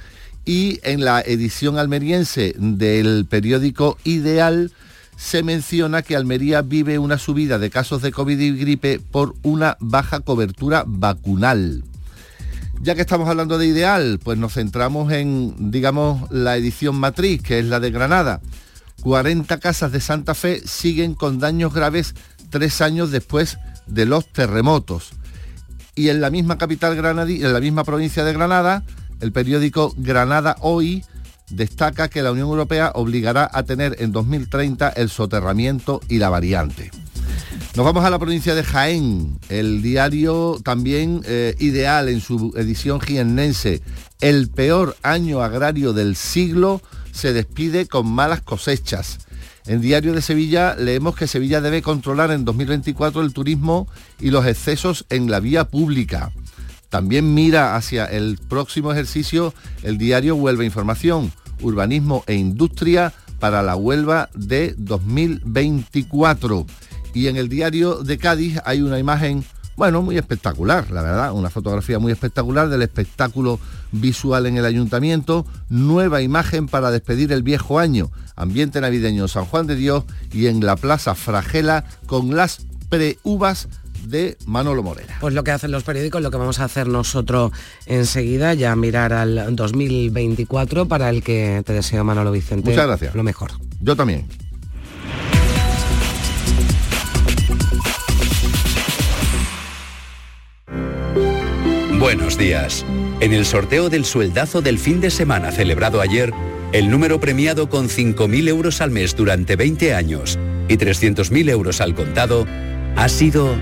y en la edición almeriense del periódico Ideal se menciona que Almería vive una subida de casos de COVID y gripe por una baja cobertura vacunal. Ya que estamos hablando de ideal, pues nos centramos en, digamos, la edición matriz, que es la de Granada. 40 casas de Santa Fe siguen con daños graves tres años después de los terremotos. Y en la misma capital granadí, en la misma provincia de Granada, el periódico Granada Hoy destaca que la Unión Europea obligará a tener en 2030 el soterramiento y la variante. Nos vamos a la provincia de Jaén, el diario también eh, ideal en su edición jiennense. El peor año agrario del siglo se despide con malas cosechas. En Diario de Sevilla leemos que Sevilla debe controlar en 2024 el turismo y los excesos en la vía pública. También mira hacia el próximo ejercicio el diario Huelva Información, Urbanismo e Industria para la Huelva de 2024. Y en el diario de Cádiz hay una imagen, bueno, muy espectacular, la verdad, una fotografía muy espectacular del espectáculo visual en el ayuntamiento, nueva imagen para despedir el viejo año, ambiente navideño en San Juan de Dios y en la Plaza Fragela con las preuvas de Manolo Morera. Pues lo que hacen los periódicos, lo que vamos a hacer nosotros enseguida, ya mirar al 2024 para el que te deseo Manolo Vicente. Muchas gracias. Lo mejor. Yo también. Buenos días. En el sorteo del sueldazo del fin de semana celebrado ayer, el número premiado con 5.000 euros al mes durante 20 años y 300.000 euros al contado ha sido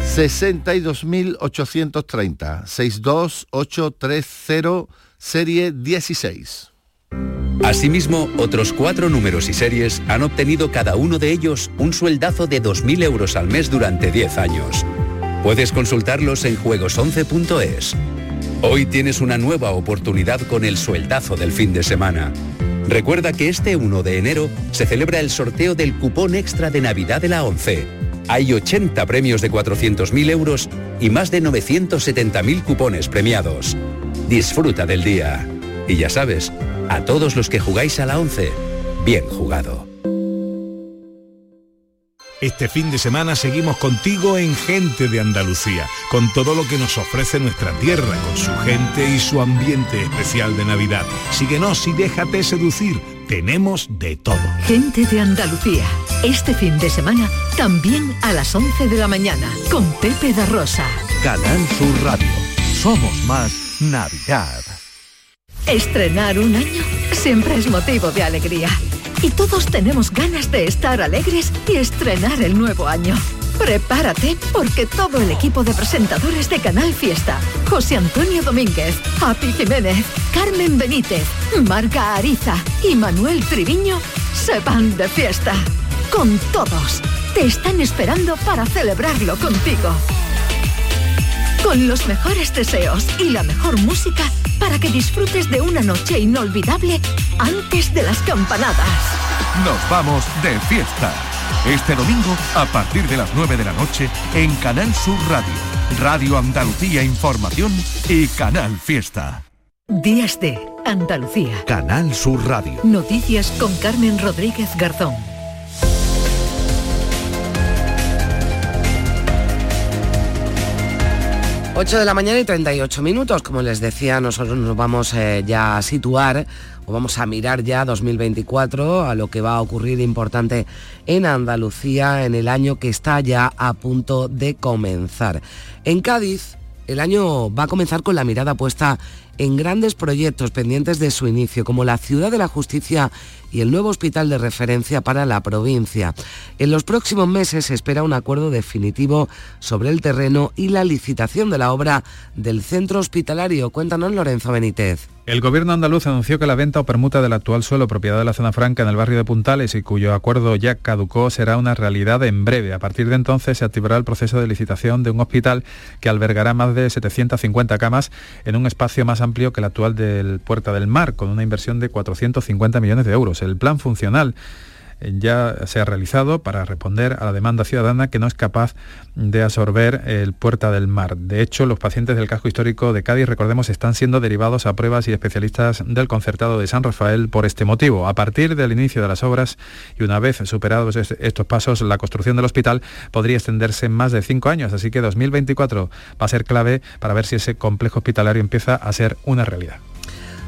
62.830, 62830, serie 16. Asimismo, otros cuatro números y series han obtenido cada uno de ellos un sueldazo de 2.000 euros al mes durante 10 años. Puedes consultarlos en juegos11.es. Hoy tienes una nueva oportunidad con el sueldazo del fin de semana. Recuerda que este 1 de enero se celebra el sorteo del cupón extra de Navidad de la 11. Hay 80 premios de 400.000 euros y más de 970.000 cupones premiados. Disfruta del día. Y ya sabes, a todos los que jugáis a la 11, bien jugado. Este fin de semana seguimos contigo en Gente de Andalucía, con todo lo que nos ofrece nuestra tierra, con su gente y su ambiente especial de Navidad. Síguenos y déjate seducir. Tenemos de todo. Gente de Andalucía. Este fin de semana también a las 11 de la mañana con Pepe da Rosa. Canal Sur Radio. Somos más Navidad. Estrenar un año siempre es motivo de alegría. Y todos tenemos ganas de estar alegres y estrenar el nuevo año. Prepárate porque todo el equipo de presentadores de Canal Fiesta, José Antonio Domínguez, Happy Jiménez, Carmen Benítez, Marga Ariza y Manuel Triviño se van de fiesta. Con todos. Te están esperando para celebrarlo contigo. Con los mejores deseos y la mejor música para que disfrutes de una noche inolvidable antes de las campanadas. Nos vamos de fiesta. Este domingo a partir de las 9 de la noche en Canal Sur Radio, Radio Andalucía Información y Canal Fiesta. Días de Andalucía. Canal Sur Radio. Noticias con Carmen Rodríguez Garzón. 8 de la mañana y 38 minutos. Como les decía, nosotros nos vamos eh, ya a situar o vamos a mirar ya 2024 a lo que va a ocurrir importante en Andalucía en el año que está ya a punto de comenzar. En Cádiz, el año va a comenzar con la mirada puesta en grandes proyectos pendientes de su inicio, como la Ciudad de la Justicia y el nuevo hospital de referencia para la provincia. En los próximos meses se espera un acuerdo definitivo sobre el terreno y la licitación de la obra del centro hospitalario. Cuéntanos, Lorenzo Benítez. El gobierno andaluz anunció que la venta o permuta del actual suelo propiedad de la zona franca en el barrio de Puntales y cuyo acuerdo ya caducó será una realidad en breve. A partir de entonces se activará el proceso de licitación de un hospital que albergará más de 750 camas en un espacio más amplio que el actual del Puerta del Mar, con una inversión de 450 millones de euros. El plan funcional ya se ha realizado para responder a la demanda ciudadana que no es capaz de absorber el Puerta del Mar. De hecho, los pacientes del casco histórico de Cádiz, recordemos, están siendo derivados a pruebas y especialistas del concertado de San Rafael por este motivo. A partir del inicio de las obras y una vez superados estos pasos, la construcción del hospital podría extenderse más de cinco años, así que 2024 va a ser clave para ver si ese complejo hospitalario empieza a ser una realidad.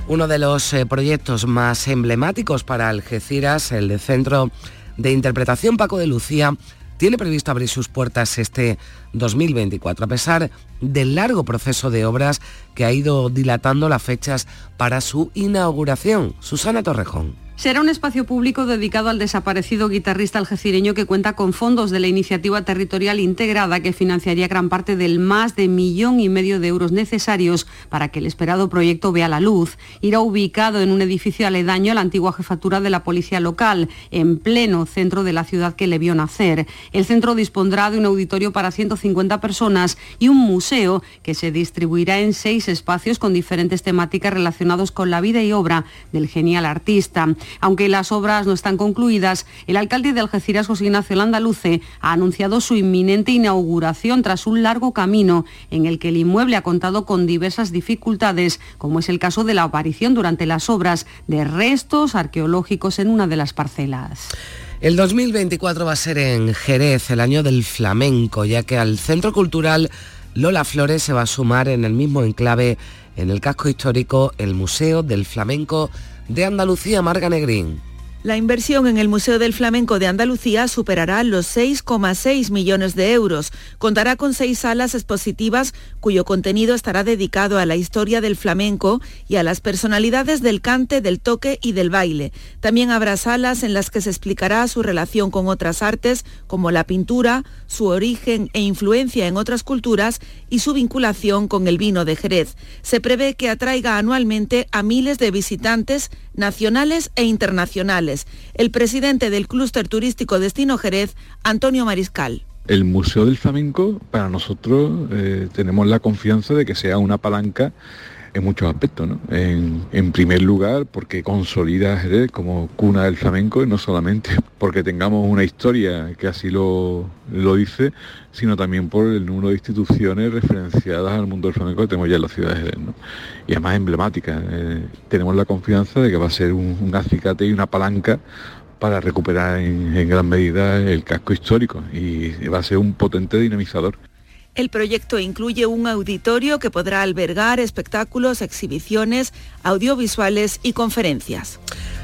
Uno de los eh, proyectos más emblemáticos para Algeciras, el de Centro de Interpretación Paco de Lucía, tiene previsto abrir sus puertas este 2024, a pesar del largo proceso de obras que ha ido dilatando las fechas para su inauguración. Susana Torrejón. Será un espacio público dedicado al desaparecido guitarrista algecireño que cuenta con fondos de la iniciativa territorial integrada que financiaría gran parte del más de millón y medio de euros necesarios para que el esperado proyecto vea la luz. Irá ubicado en un edificio aledaño a la antigua jefatura de la policía local, en pleno centro de la ciudad que le vio nacer. El centro dispondrá de un auditorio para 150 personas y un museo que se distribuirá en seis espacios con diferentes temáticas relacionados con la vida y obra del genial artista. Aunque las obras no están concluidas, el alcalde de Algeciras, José Ignacio Landaluce, ha anunciado su inminente inauguración tras un largo camino en el que el inmueble ha contado con diversas dificultades, como es el caso de la aparición durante las obras de restos arqueológicos en una de las parcelas. El 2024 va a ser en Jerez, el año del flamenco, ya que al Centro Cultural Lola Flores se va a sumar en el mismo enclave, en el casco histórico, el Museo del Flamenco de Andalucía, Marga Negrín. La inversión en el Museo del Flamenco de Andalucía superará los 6,6 millones de euros. Contará con seis salas expositivas cuyo contenido estará dedicado a la historia del flamenco y a las personalidades del cante, del toque y del baile. También habrá salas en las que se explicará su relación con otras artes como la pintura, su origen e influencia en otras culturas y su vinculación con el vino de Jerez. Se prevé que atraiga anualmente a miles de visitantes nacionales e internacionales. El presidente del clúster turístico Destino Jerez, Antonio Mariscal. El Museo del Flamenco, para nosotros, eh, tenemos la confianza de que sea una palanca en muchos aspectos. ¿no? En, primer lugar, porque consolida Jerez como cuna del flamenco y no solamente porque tengamos una historia que así lo, lo dice, sino también por el número de instituciones referenciadas al mundo del flamenco que tenemos ya en la ciudad de Jerez. ¿no? Y además emblemática. Eh, tenemos la confianza de que va a ser un, acicate y una palanca para recuperar en gran medida el casco histórico y va a ser un potente dinamizador. El proyecto incluye un auditorio que podrá albergar espectáculos, exhibiciones, audiovisuales y conferencias.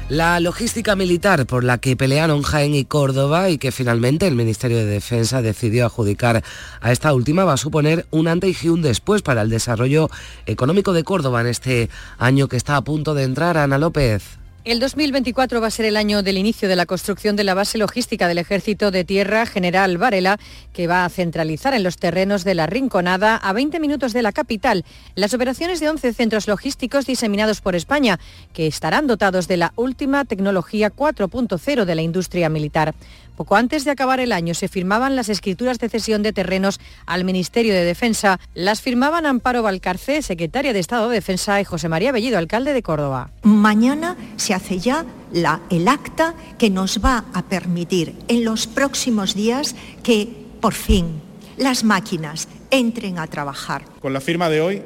La logística militar por la que pelearon Jaén y Córdoba y que finalmente el Ministerio de Defensa decidió adjudicar a esta última va a suponer un antes y un después para el desarrollo económico de Córdoba en este año que está a punto de entrar. Ana López. El 2024 va a ser el año del inicio de la construcción de la base logística del Ejército de Tierra General Varela, que va a centralizar en los terrenos de la Rinconada a 20 minutos de la capital las operaciones de 11 centros logísticos diseminados por España, que estarán dotados de la última tecnología 4.0 de la industria militar. Poco antes de acabar el año se firmaban las escrituras de cesión de terrenos al Ministerio de Defensa. Las firmaban Amparo Valcarcé, secretaria de Estado de Defensa, y José María Bellido, alcalde de Córdoba. Mañana se hace ya la, el acta que nos va a permitir en los próximos días que por fin las máquinas entren a trabajar. Con la firma de hoy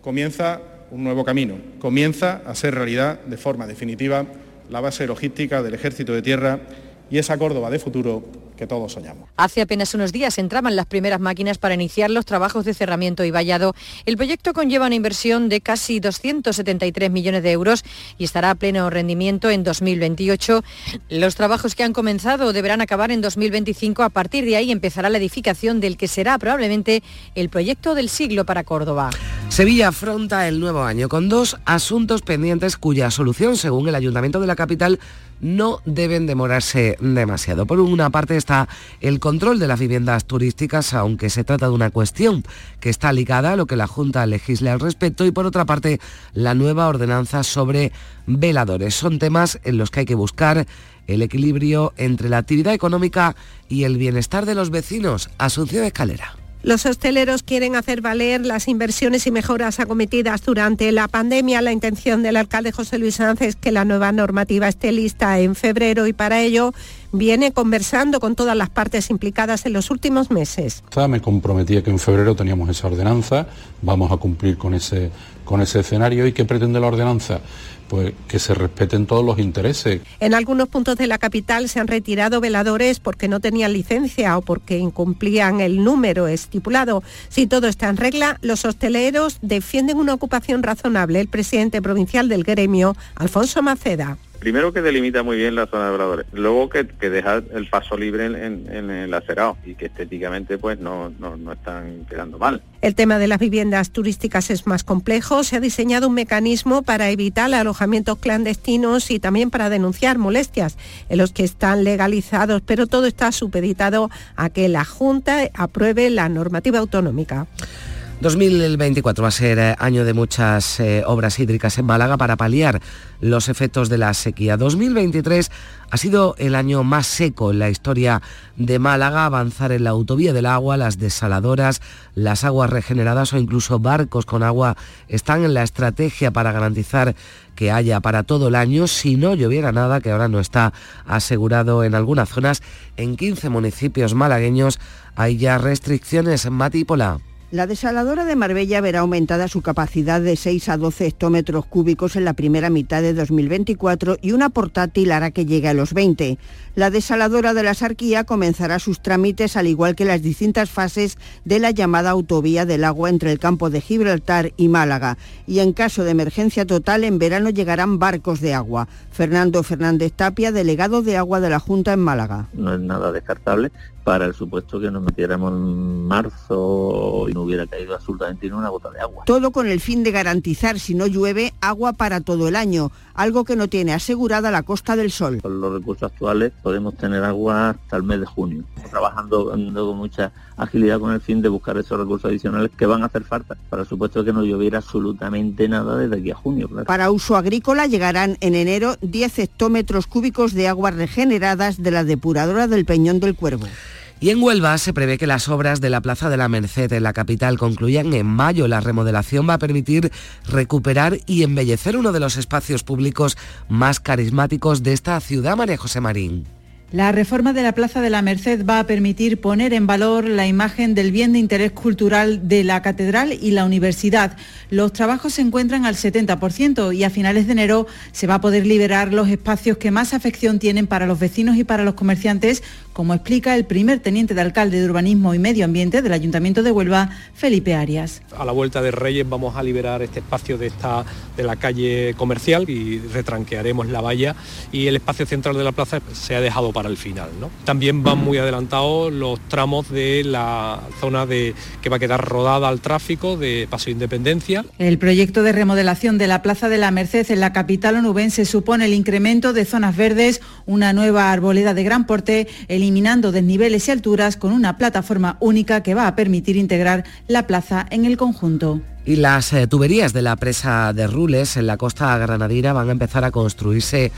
comienza un nuevo camino. Comienza a ser realidad de forma definitiva la base logística del Ejército de Tierra y esa Córdoba de futuro que todos soñamos. Hace apenas unos días entraban las primeras máquinas para iniciar los trabajos de cerramiento y vallado. El proyecto conlleva una inversión de casi 273 millones de euros y estará a pleno rendimiento en 2028. Los trabajos que han comenzado deberán acabar en 2025. A partir de ahí empezará la edificación del que será probablemente el proyecto del siglo para Córdoba. Sevilla afronta el nuevo año con dos asuntos pendientes cuya solución, según el Ayuntamiento de la capital, no deben demorarse demasiado. Por una parte está el control de las viviendas turísticas, aunque se trata de una cuestión que está ligada a lo que la Junta legisle al respecto, y por otra parte la nueva ordenanza sobre veladores. Son temas en los que hay que buscar el equilibrio entre la actividad económica y el bienestar de los vecinos. Asunción Escalera. Los hosteleros quieren hacer valer las inversiones y mejoras acometidas durante la pandemia. La intención del alcalde José Luis Sánchez es que la nueva normativa esté lista en febrero y para ello viene conversando con todas las partes implicadas en los últimos meses. Me comprometía que en febrero teníamos esa ordenanza, vamos a cumplir con ese, con ese escenario y qué pretende la ordenanza pues que se respeten todos los intereses. En algunos puntos de la capital se han retirado veladores porque no tenían licencia o porque incumplían el número estipulado. Si todo está en regla, los hosteleros defienden una ocupación razonable. El presidente provincial del gremio, Alfonso Maceda primero que delimita muy bien la zona de veladores, luego que, deja el paso libre en, el acerado y que estéticamente pues no, no, no, están quedando mal. El tema de las viviendas turísticas es más complejo. Se ha diseñado un mecanismo para evitar alojamientos clandestinos y también para denunciar molestias en los que están legalizados, pero todo está supeditado a que la Junta apruebe la normativa autonómica. 2024 va a ser eh, año de muchas eh, obras hídricas en Málaga para paliar los efectos de la sequía. 2023 ha sido el año más seco en la historia de Málaga. Avanzar en la autovía del agua, las desaladoras, las aguas regeneradas o incluso barcos con agua están en la estrategia para garantizar que haya para todo el año, si no lloviera nada, que ahora no está asegurado en algunas zonas, en 15 municipios malagueños hay ya restricciones. Matípola. La desaladora de Marbella verá aumentada su capacidad de 6 a 12 hectómetros cúbicos en la primera mitad de 2024 y una portátil hará que llegue a los 20. La desaladora de la Sarquía comenzará sus trámites al igual que las distintas fases de la llamada autovía del agua entre el campo de Gibraltar y Málaga. Y en caso de emergencia total, en verano llegarán barcos de agua. Fernando Fernández Tapia, delegado de agua de la Junta en Málaga. No es nada descartable para el supuesto que nos metiéramos en marzo y no hubiera caído absolutamente ni una gota de agua. Todo con el fin de garantizar, si no llueve, agua para todo el año, algo que no tiene asegurada la Costa del Sol. Con los recursos actuales podemos tener agua hasta el mes de junio, trabajando con mucha agilidad con el fin de buscar esos recursos adicionales que van a hacer falta, para supuesto que no lloviera absolutamente nada desde aquí a junio. Para uso agrícola llegarán en enero 10 hectómetros cúbicos de aguas regeneradas de la depuradora del Peñón del Cuervo. Y en Huelva se prevé que las obras de la Plaza de la Merced en la capital concluyan en mayo. La remodelación va a permitir recuperar y embellecer uno de los espacios públicos más carismáticos de esta ciudad, María José Marín. La reforma de la Plaza de la Merced va a permitir poner en valor la imagen del bien de interés cultural de la catedral y la universidad. Los trabajos se encuentran al 70% y a finales de enero se va a poder liberar los espacios que más afección tienen para los vecinos y para los comerciantes, como explica el primer teniente de alcalde de Urbanismo y Medio Ambiente del Ayuntamiento de Huelva, Felipe Arias. A la vuelta de Reyes vamos a liberar este espacio de, esta, de la calle comercial y retranquearemos la valla y el espacio central de la plaza se ha dejado para al final. ¿no? También van muy adelantados los tramos de la zona de, que va a quedar rodada al tráfico de Paseo Independencia. El proyecto de remodelación de la Plaza de la Merced en la capital onubense supone el incremento de zonas verdes, una nueva arboleda de gran porte, eliminando desniveles y alturas con una plataforma única que va a permitir integrar la plaza en el conjunto. Y las eh, tuberías de la presa de Rules en la costa granadina van a empezar a construirse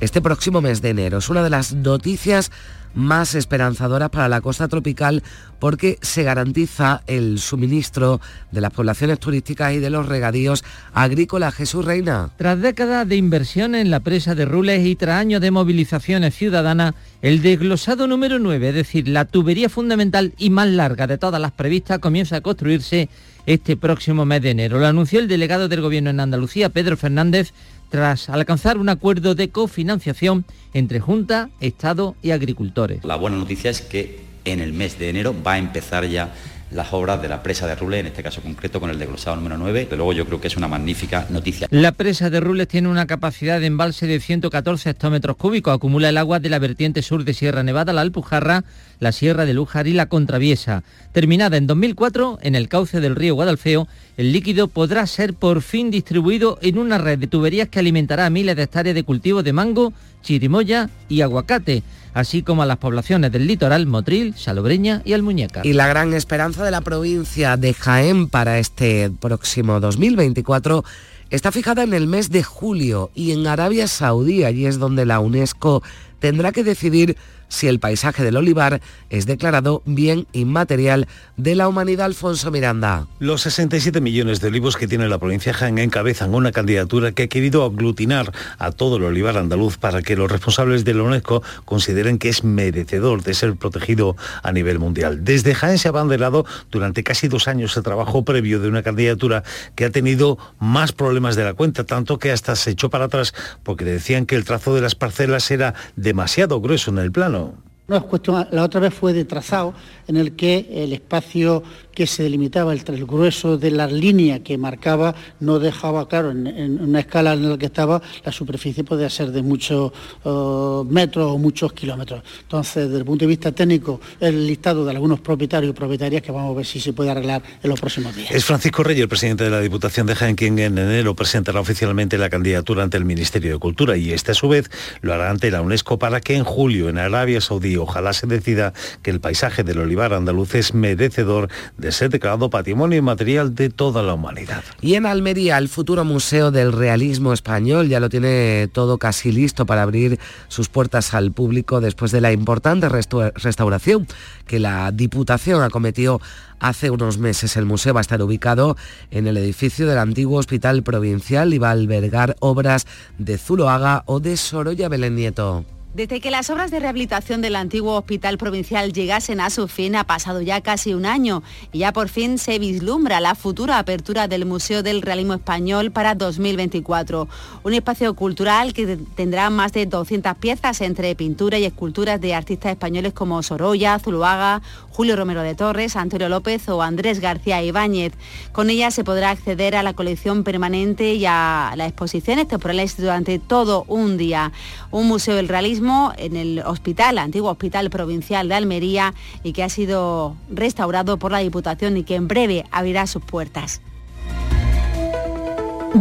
este próximo mes de enero. Es una de las noticias más esperanzadoras para la costa tropical porque se garantiza el suministro de las poblaciones turísticas y de los regadíos agrícolas. Jesús Reina. Tras décadas de inversión en la presa de Rules y tras años de movilizaciones ciudadanas, el desglosado número 9, es decir, la tubería fundamental y más larga de todas las previstas, comienza a construirse este próximo mes de enero. Lo anunció el delegado del Gobierno en Andalucía, Pedro Fernández, tras alcanzar un acuerdo de cofinanciación entre Junta, Estado y agricultores. La buena noticia es que en el mes de enero va a empezar ya las obras de la presa de Rules, en este caso concreto con el desglosado número 9. De luego yo creo que es una magnífica noticia. La presa de Rules tiene una capacidad de embalse de 114 hectómetros cúbicos. Acumula el agua de la vertiente sur de Sierra Nevada, la Alpujarra, la Sierra de Lújar y la Contraviesa. Terminada en 2004, en el cauce del río Guadalfeo, el líquido podrá ser por fin distribuido en una red de tuberías que alimentará a miles de hectáreas de cultivo de mango, chirimoya y aguacate así como a las poblaciones del litoral Motril, Salobreña y Almuñeca. Y la gran esperanza de la provincia de Jaén para este próximo 2024 está fijada en el mes de julio y en Arabia Saudí. Allí es donde la UNESCO tendrá que decidir si el paisaje del olivar es declarado bien inmaterial de la humanidad. Alfonso Miranda. Los 67 millones de olivos que tiene la provincia de Jaén encabezan una candidatura que ha querido aglutinar a todo el olivar andaluz para que los responsables de la UNESCO consideren que es merecedor de ser protegido a nivel mundial. Desde Jaén se ha abanderado durante casi dos años el trabajo previo de una candidatura que ha tenido más problemas de la cuenta, tanto que hasta se echó para atrás porque decían que el trazo de las parcelas era demasiado grueso en el plano. No es cuestión, la otra vez fue de trazado en el que el espacio que se delimitaba, el, el grueso de la línea que marcaba, no dejaba, claro, en, una escala en la que estaba, la superficie podía ser de muchos uh, metros o muchos kilómetros. Entonces, desde el punto de vista técnico, el listado de algunos propietarios y propietarias que vamos a ver si se puede arreglar en los próximos días. Es Francisco Reyes, el presidente de la Diputación de Jaén, quien en enero presentará oficialmente la candidatura ante el Ministerio de Cultura y este a su vez lo hará ante la UNESCO para que en julio en Arabia Saudí ojalá se decida que el paisaje del olivar andaluz es merecedor de ser declarado patrimonio inmaterial de toda la humanidad. Y en Almería, el futuro Museo del Realismo Español ya lo tiene todo casi listo para abrir sus puertas al público después de la importante restauración que la Diputación acometió hace unos meses. El museo va a estar ubicado en el edificio del antiguo Hospital Provincial y va a albergar obras de Zuloaga o de Sorolla Belén Nieto. Desde que las obras de rehabilitación del antiguo hospital provincial llegasen a su fin ha pasado ya casi un año y ya por fin se vislumbra la futura apertura del Museo del Realismo Español para 2024. Un espacio cultural que tendrá más de 200 piezas entre pintura y esculturas de artistas españoles como Sorolla, Zuluaga, Julio Romero de Torres, Antonio López o Andrés García Ibáñez. Con ella se podrá acceder a la colección permanente y a las exposiciones temporales durante todo un día. Un Museo del Realismo en el hospital, antiguo Hospital Provincial de Almería, y que ha sido restaurado por la Diputación y que en breve abrirá sus puertas.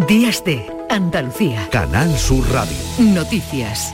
Días de Andalucía. Canal Sur Radio. Noticias.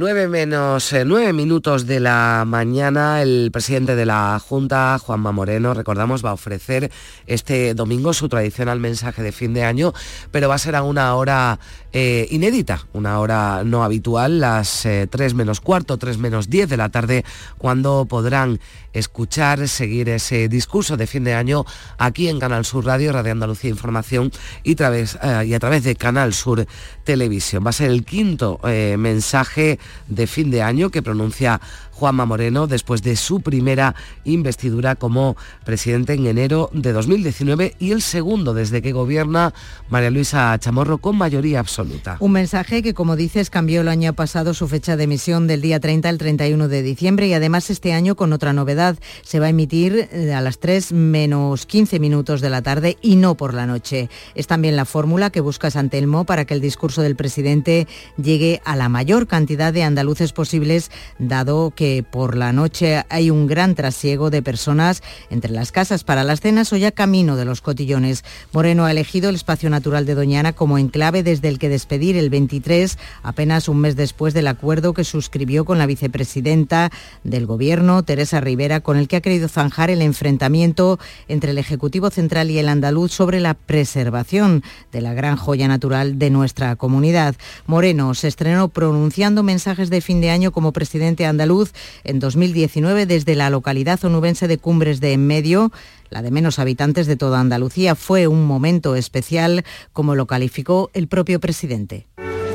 9 menos eh, nueve minutos de la mañana, el presidente de la Junta, Juanma Moreno, recordamos, va a ofrecer este domingo su tradicional mensaje de fin de año, pero va a ser a una hora eh, inédita, una hora no habitual, las 3 eh, menos cuarto, 3 menos 10 de la tarde, cuando podrán escuchar, seguir ese discurso de fin de año aquí en Canal Sur Radio, Radio Andalucía Información y, eh, y a través de Canal Sur Televisión. Va a ser el quinto mensaje de fin de año que pronuncia Juanma Moreno después de su primera investidura como presidente en enero de 2019 y el segundo desde que gobierna María Luisa Chamorro con mayoría absoluta. Un mensaje que, como dices, cambió el año pasado su fecha de emisión del día 30 al 31 de diciembre y además este año con otra novedad. Se va a emitir eh, a las 3 menos 15 minutos de la tarde y no por la noche. Es también la fórmula que busca Santelmo para que el discurso del presidente llegue a la mayor cantidad de andaluces posibles, dado que por la noche hay un gran trasiego de personas entre las casas para las cenas o ya camino de los cotillones. Moreno ha elegido el espacio natural de Doñana como enclave desde el que despedir el 23, apenas un mes después del acuerdo que suscribió con la vicepresidenta del Gobierno, Teresa Rivera, con el que ha querido zanjar el enfrentamiento entre el Ejecutivo Central y el andaluz sobre la preservación de la gran joya natural de nuestra comunidad. Moreno se estrenó pronunciando mensajes de fin de año como presidente andaluz en 2019 desde la localidad onubense de Cumbres de Enmedio la de menos habitantes de toda Andalucía. Fue un momento especial, como lo calificó el propio presidente.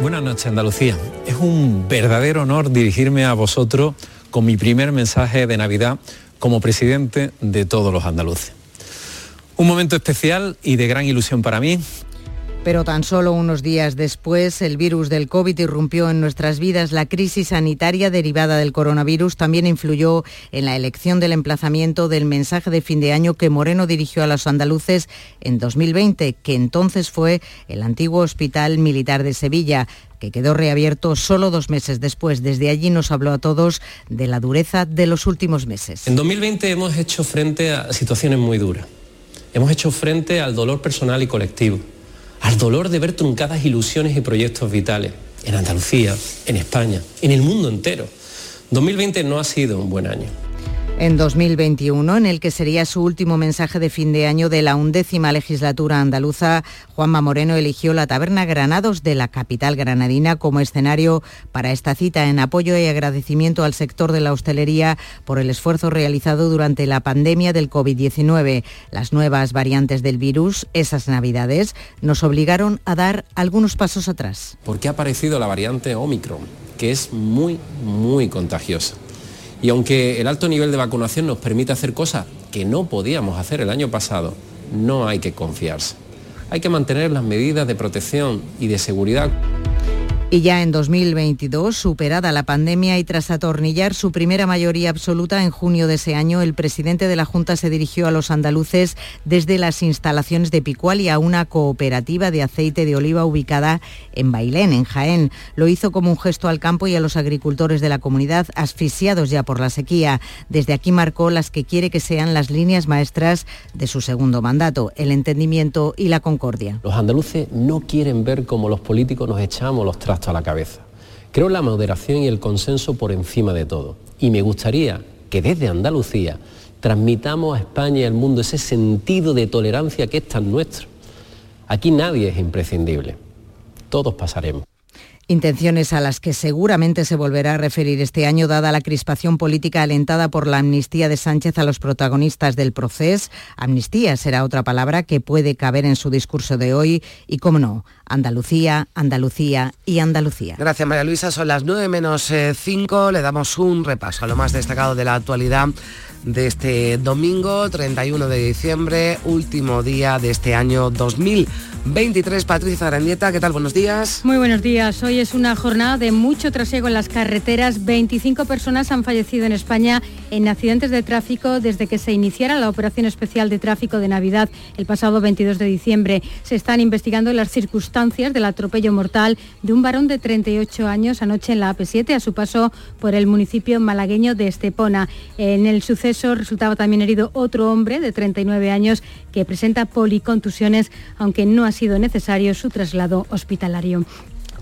Buenas noches, Andalucía. Es un verdadero honor dirigirme a vosotros con mi primer mensaje de Navidad como presidente de todos los andaluces. Un momento especial y de gran ilusión para mí pero tan solo unos días después, el virus del COVID irrumpió en nuestras vidas. La crisis sanitaria derivada del coronavirus también influyó en la elección del emplazamiento del mensaje de fin de año que Moreno dirigió a los andaluces en 2020, que entonces fue el antiguo Hospital Militar de Sevilla que quedó reabierto solo dos meses después. Desde allí nos habló a todos de la dureza de los últimos meses. En 2020 hemos hecho frente a situaciones muy duras. Hemos hecho frente al dolor personal y colectivo al dolor de ver truncadas ilusiones y proyectos vitales en Andalucía, en España, en el mundo entero. 2020 no ha sido un buen año. En 2021, en el que sería su último mensaje de fin de año de la undécima legislatura andaluza, Juanma Moreno eligió la Taberna Granados de la capital granadina como escenario para esta cita en apoyo y agradecimiento al sector de la hostelería por el esfuerzo realizado durante la pandemia del COVID-19. Las nuevas variantes del virus, esas navidades, nos obligaron a dar algunos pasos atrás. Porque ha aparecido la variante Omicron, que es muy, muy contagiosa y aunque el alto nivel de vacunación nos permite hacer cosas que no podíamos hacer el año pasado, no hay que confiarse. Hay que mantener las medidas de protección y de seguridad. Y ya en 2022, superada la pandemia y tras atornillar su primera mayoría absoluta en junio de ese año, el presidente de la Junta se dirigió a los andaluces desde las instalaciones de Picual a una cooperativa de aceite de oliva ubicada en Bailén, en Jaén. Lo hizo como un gesto al campo y a los agricultores de la comunidad asfixiados ya por la sequía. Desde aquí marcó las que quiere que sean las líneas maestras de su segundo mandato, el entendimiento y la concordia. Los andaluces no quieren ver cómo los políticos nos echamos los trastos a la cabeza. Creo la moderación y el consenso por encima de todo. Y me gustaría que desde Andalucía transmitamos a España y al mundo ese sentido de tolerancia que es tan nuestro. Aquí nadie es imprescindible. Todos pasaremos. Intenciones a las que seguramente se volverá a referir este año, dada la crispación política alentada por la amnistía de Sánchez a los protagonistas del proceso. Amnistía será otra palabra que puede caber en su discurso de hoy y, como no, Andalucía, Andalucía y Andalucía. Gracias María Luisa, son las 9 menos 5, eh, le damos un repaso a lo más destacado de la actualidad de este domingo 31 de diciembre, último día de este año 2023. Patricia Arandieta, ¿qué tal? Buenos días. Muy buenos días. Hoy es una jornada de mucho trasiego en las carreteras. 25 personas han fallecido en España en accidentes de tráfico desde que se iniciara la operación especial de tráfico de Navidad el pasado 22 de diciembre. Se están investigando las circunstancias del atropello mortal de un varón de 38 años anoche en la AP7 a su paso por el municipio malagueño de Estepona. En el suceso resultaba también herido otro hombre de 39 años que presenta policontusiones, aunque no ha sido necesario su traslado hospitalario.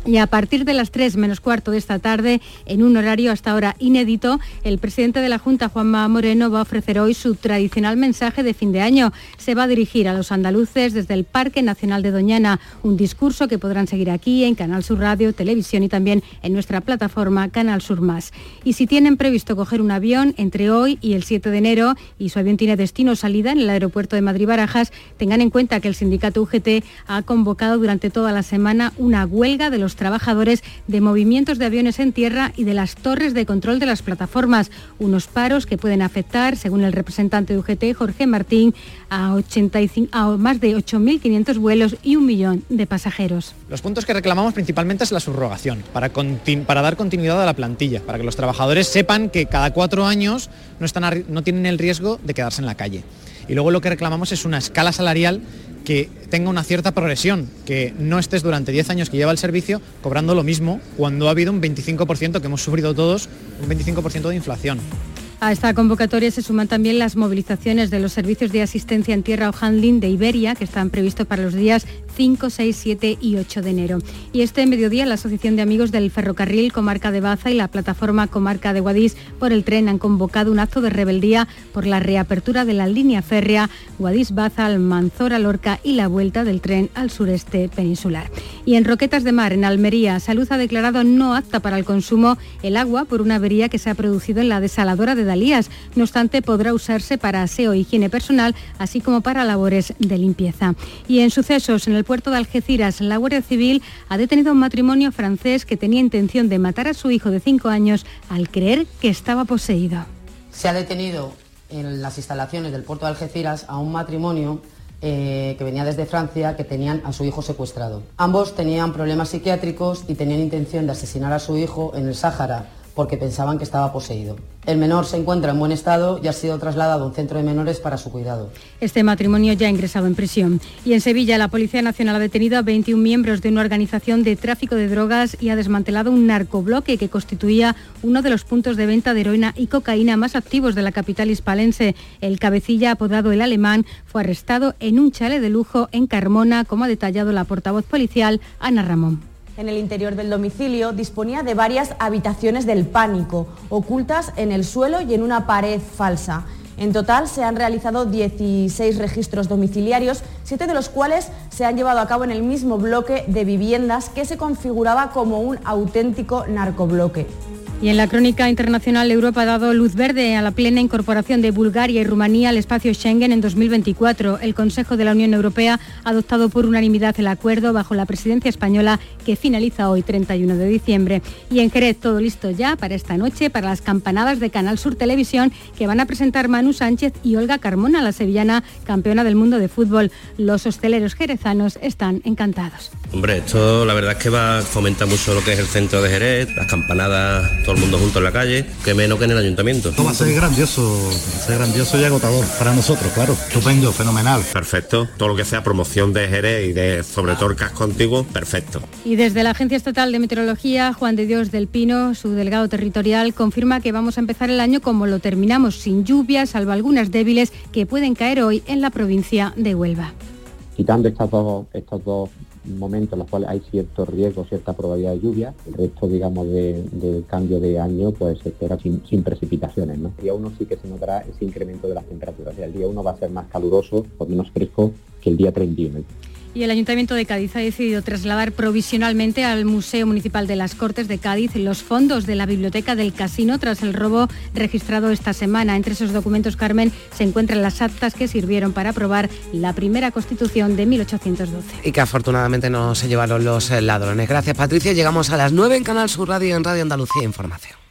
Y a partir de las 3 menos cuarto de esta tarde, en un horario hasta ahora inédito, el presidente de la Junta, Juanma Moreno, va a ofrecer hoy su tradicional mensaje de fin de año. Se va a dirigir a los andaluces desde el Parque Nacional de Doñana, un discurso que podrán seguir aquí en Canal Sur Radio, Televisión y también en nuestra plataforma Canal Sur Más. Y si tienen previsto coger un avión entre hoy y el 7 de enero y su avión tiene destino salida en el aeropuerto de Madrid-Barajas, tengan en cuenta que el sindicato UGT ha convocado durante toda la semana una huelga de los trabajadores de movimientos de aviones en tierra y de las torres de control de las plataformas. Unos paros que pueden afectar, según el representante de UGT, Jorge Martín, a, 85, a más de 8.500 vuelos y un millón de pasajeros. Los puntos que reclamamos principalmente es la subrogación, para, para dar continuidad a la plantilla, para que los trabajadores sepan que cada cuatro años no, están, no tienen el riesgo de quedarse en la calle. Y luego lo que reclamamos es una escala salarial que tenga una cierta progresión, que no estés durante 10 años que lleva el servicio cobrando lo mismo cuando ha habido un 25% que hemos sufrido todos, un 25% de inflación. A esta convocatoria se suman también las movilizaciones de los servicios de asistencia en tierra o handling de Iberia, que están previstos para los días 5, 6, 7 y 8 de enero. Y este mediodía la Asociación de Amigos del Ferrocarril Comarca de Baza y la plataforma Comarca de Guadix por el tren han convocado un acto de rebeldía por la reapertura de la línea férrea Guadix-Baza, Almanzora, Lorca y la vuelta del tren al sureste peninsular. Y en Roquetas de Mar, en Almería, Salud ha declarado no apta para el consumo el agua por una avería que se ha producido en la desaladora de no obstante, podrá usarse para aseo e higiene personal, así como para labores de limpieza. Y en sucesos, en el puerto de Algeciras, la Guardia Civil ha detenido a un matrimonio francés que tenía intención de matar a su hijo de cinco años al creer que estaba poseído. Se ha detenido en las instalaciones del puerto de Algeciras a un matrimonio eh, que venía desde Francia que tenían a su hijo secuestrado. Ambos tenían problemas psiquiátricos y tenían intención de asesinar a su hijo en el Sáhara porque pensaban que estaba poseído. El menor se encuentra en buen estado y ha sido trasladado a un centro de menores para su cuidado. Este matrimonio ya ha ingresado en prisión. Y en Sevilla, la Policía Nacional ha detenido a 21 miembros de una organización de tráfico de drogas y ha desmantelado un narcobloque que constituía uno de los puntos de venta de heroína y cocaína más activos de la capital hispalense. El cabecilla, apodado el alemán, fue arrestado en un chale de lujo en Carmona, como ha detallado la portavoz policial Ana Ramón. En el interior del domicilio disponía de varias habitaciones del pánico, ocultas en el suelo y en una pared falsa. En total se han realizado 16 registros domiciliarios, siete de los cuales se han llevado a cabo en el mismo bloque de viviendas que se configuraba como un auténtico narcobloque. Y en la crónica internacional, Europa ha dado luz verde a la plena incorporación de Bulgaria y Rumanía al espacio Schengen en 2024. El Consejo de la Unión Europea ha adoptado por unanimidad el acuerdo bajo la presidencia española que finaliza hoy 31 de diciembre. Y en Jerez todo listo ya para esta noche, para las campanadas de Canal Sur Televisión que van a presentar Manu Sánchez y Olga Carmona, la sevillana campeona del mundo de fútbol. Los hosteleros jerezanos están encantados. Hombre, esto la verdad es que fomenta mucho lo que es el centro de Jerez, las campanadas, todo el mundo junto en la calle, que menos que en el ayuntamiento. Esto va a ser grandioso, va a ser grandioso y agotador para nosotros, claro. Estupendo, fenomenal. Perfecto, todo lo que sea promoción de Jerez y de sobre todo el casco antiguo, perfecto. Y desde la Agencia Estatal de Meteorología, Juan de Dios del Pino, su delegado territorial, confirma que vamos a empezar el año como lo terminamos, sin lluvias, salvo algunas débiles que pueden caer hoy en la provincia de Huelva. Quitando estas dos, estos dos momentos en los cuales hay cierto riesgo, cierta probabilidad de lluvia. El resto, digamos, de cambio de año, pues se espera sin, sin precipitaciones. ¿no? El día 1 sí que se notará ese incremento de las temperaturas. el día 1 va a ser más caluroso o menos fresco que el día 31. Y el Ayuntamiento de Cádiz ha decidido trasladar provisionalmente al Museo Municipal de las Cortes de Cádiz los fondos de la Biblioteca del Casino tras el robo registrado esta semana. Entre esos documentos, Carmen, se encuentran las actas que sirvieron para aprobar la primera Constitución de 1812. Y que afortunadamente no se llevaron los ladrones. Gracias, Patricia. Llegamos a las 9 en Canal Sur Radio y en Radio Andalucía Información.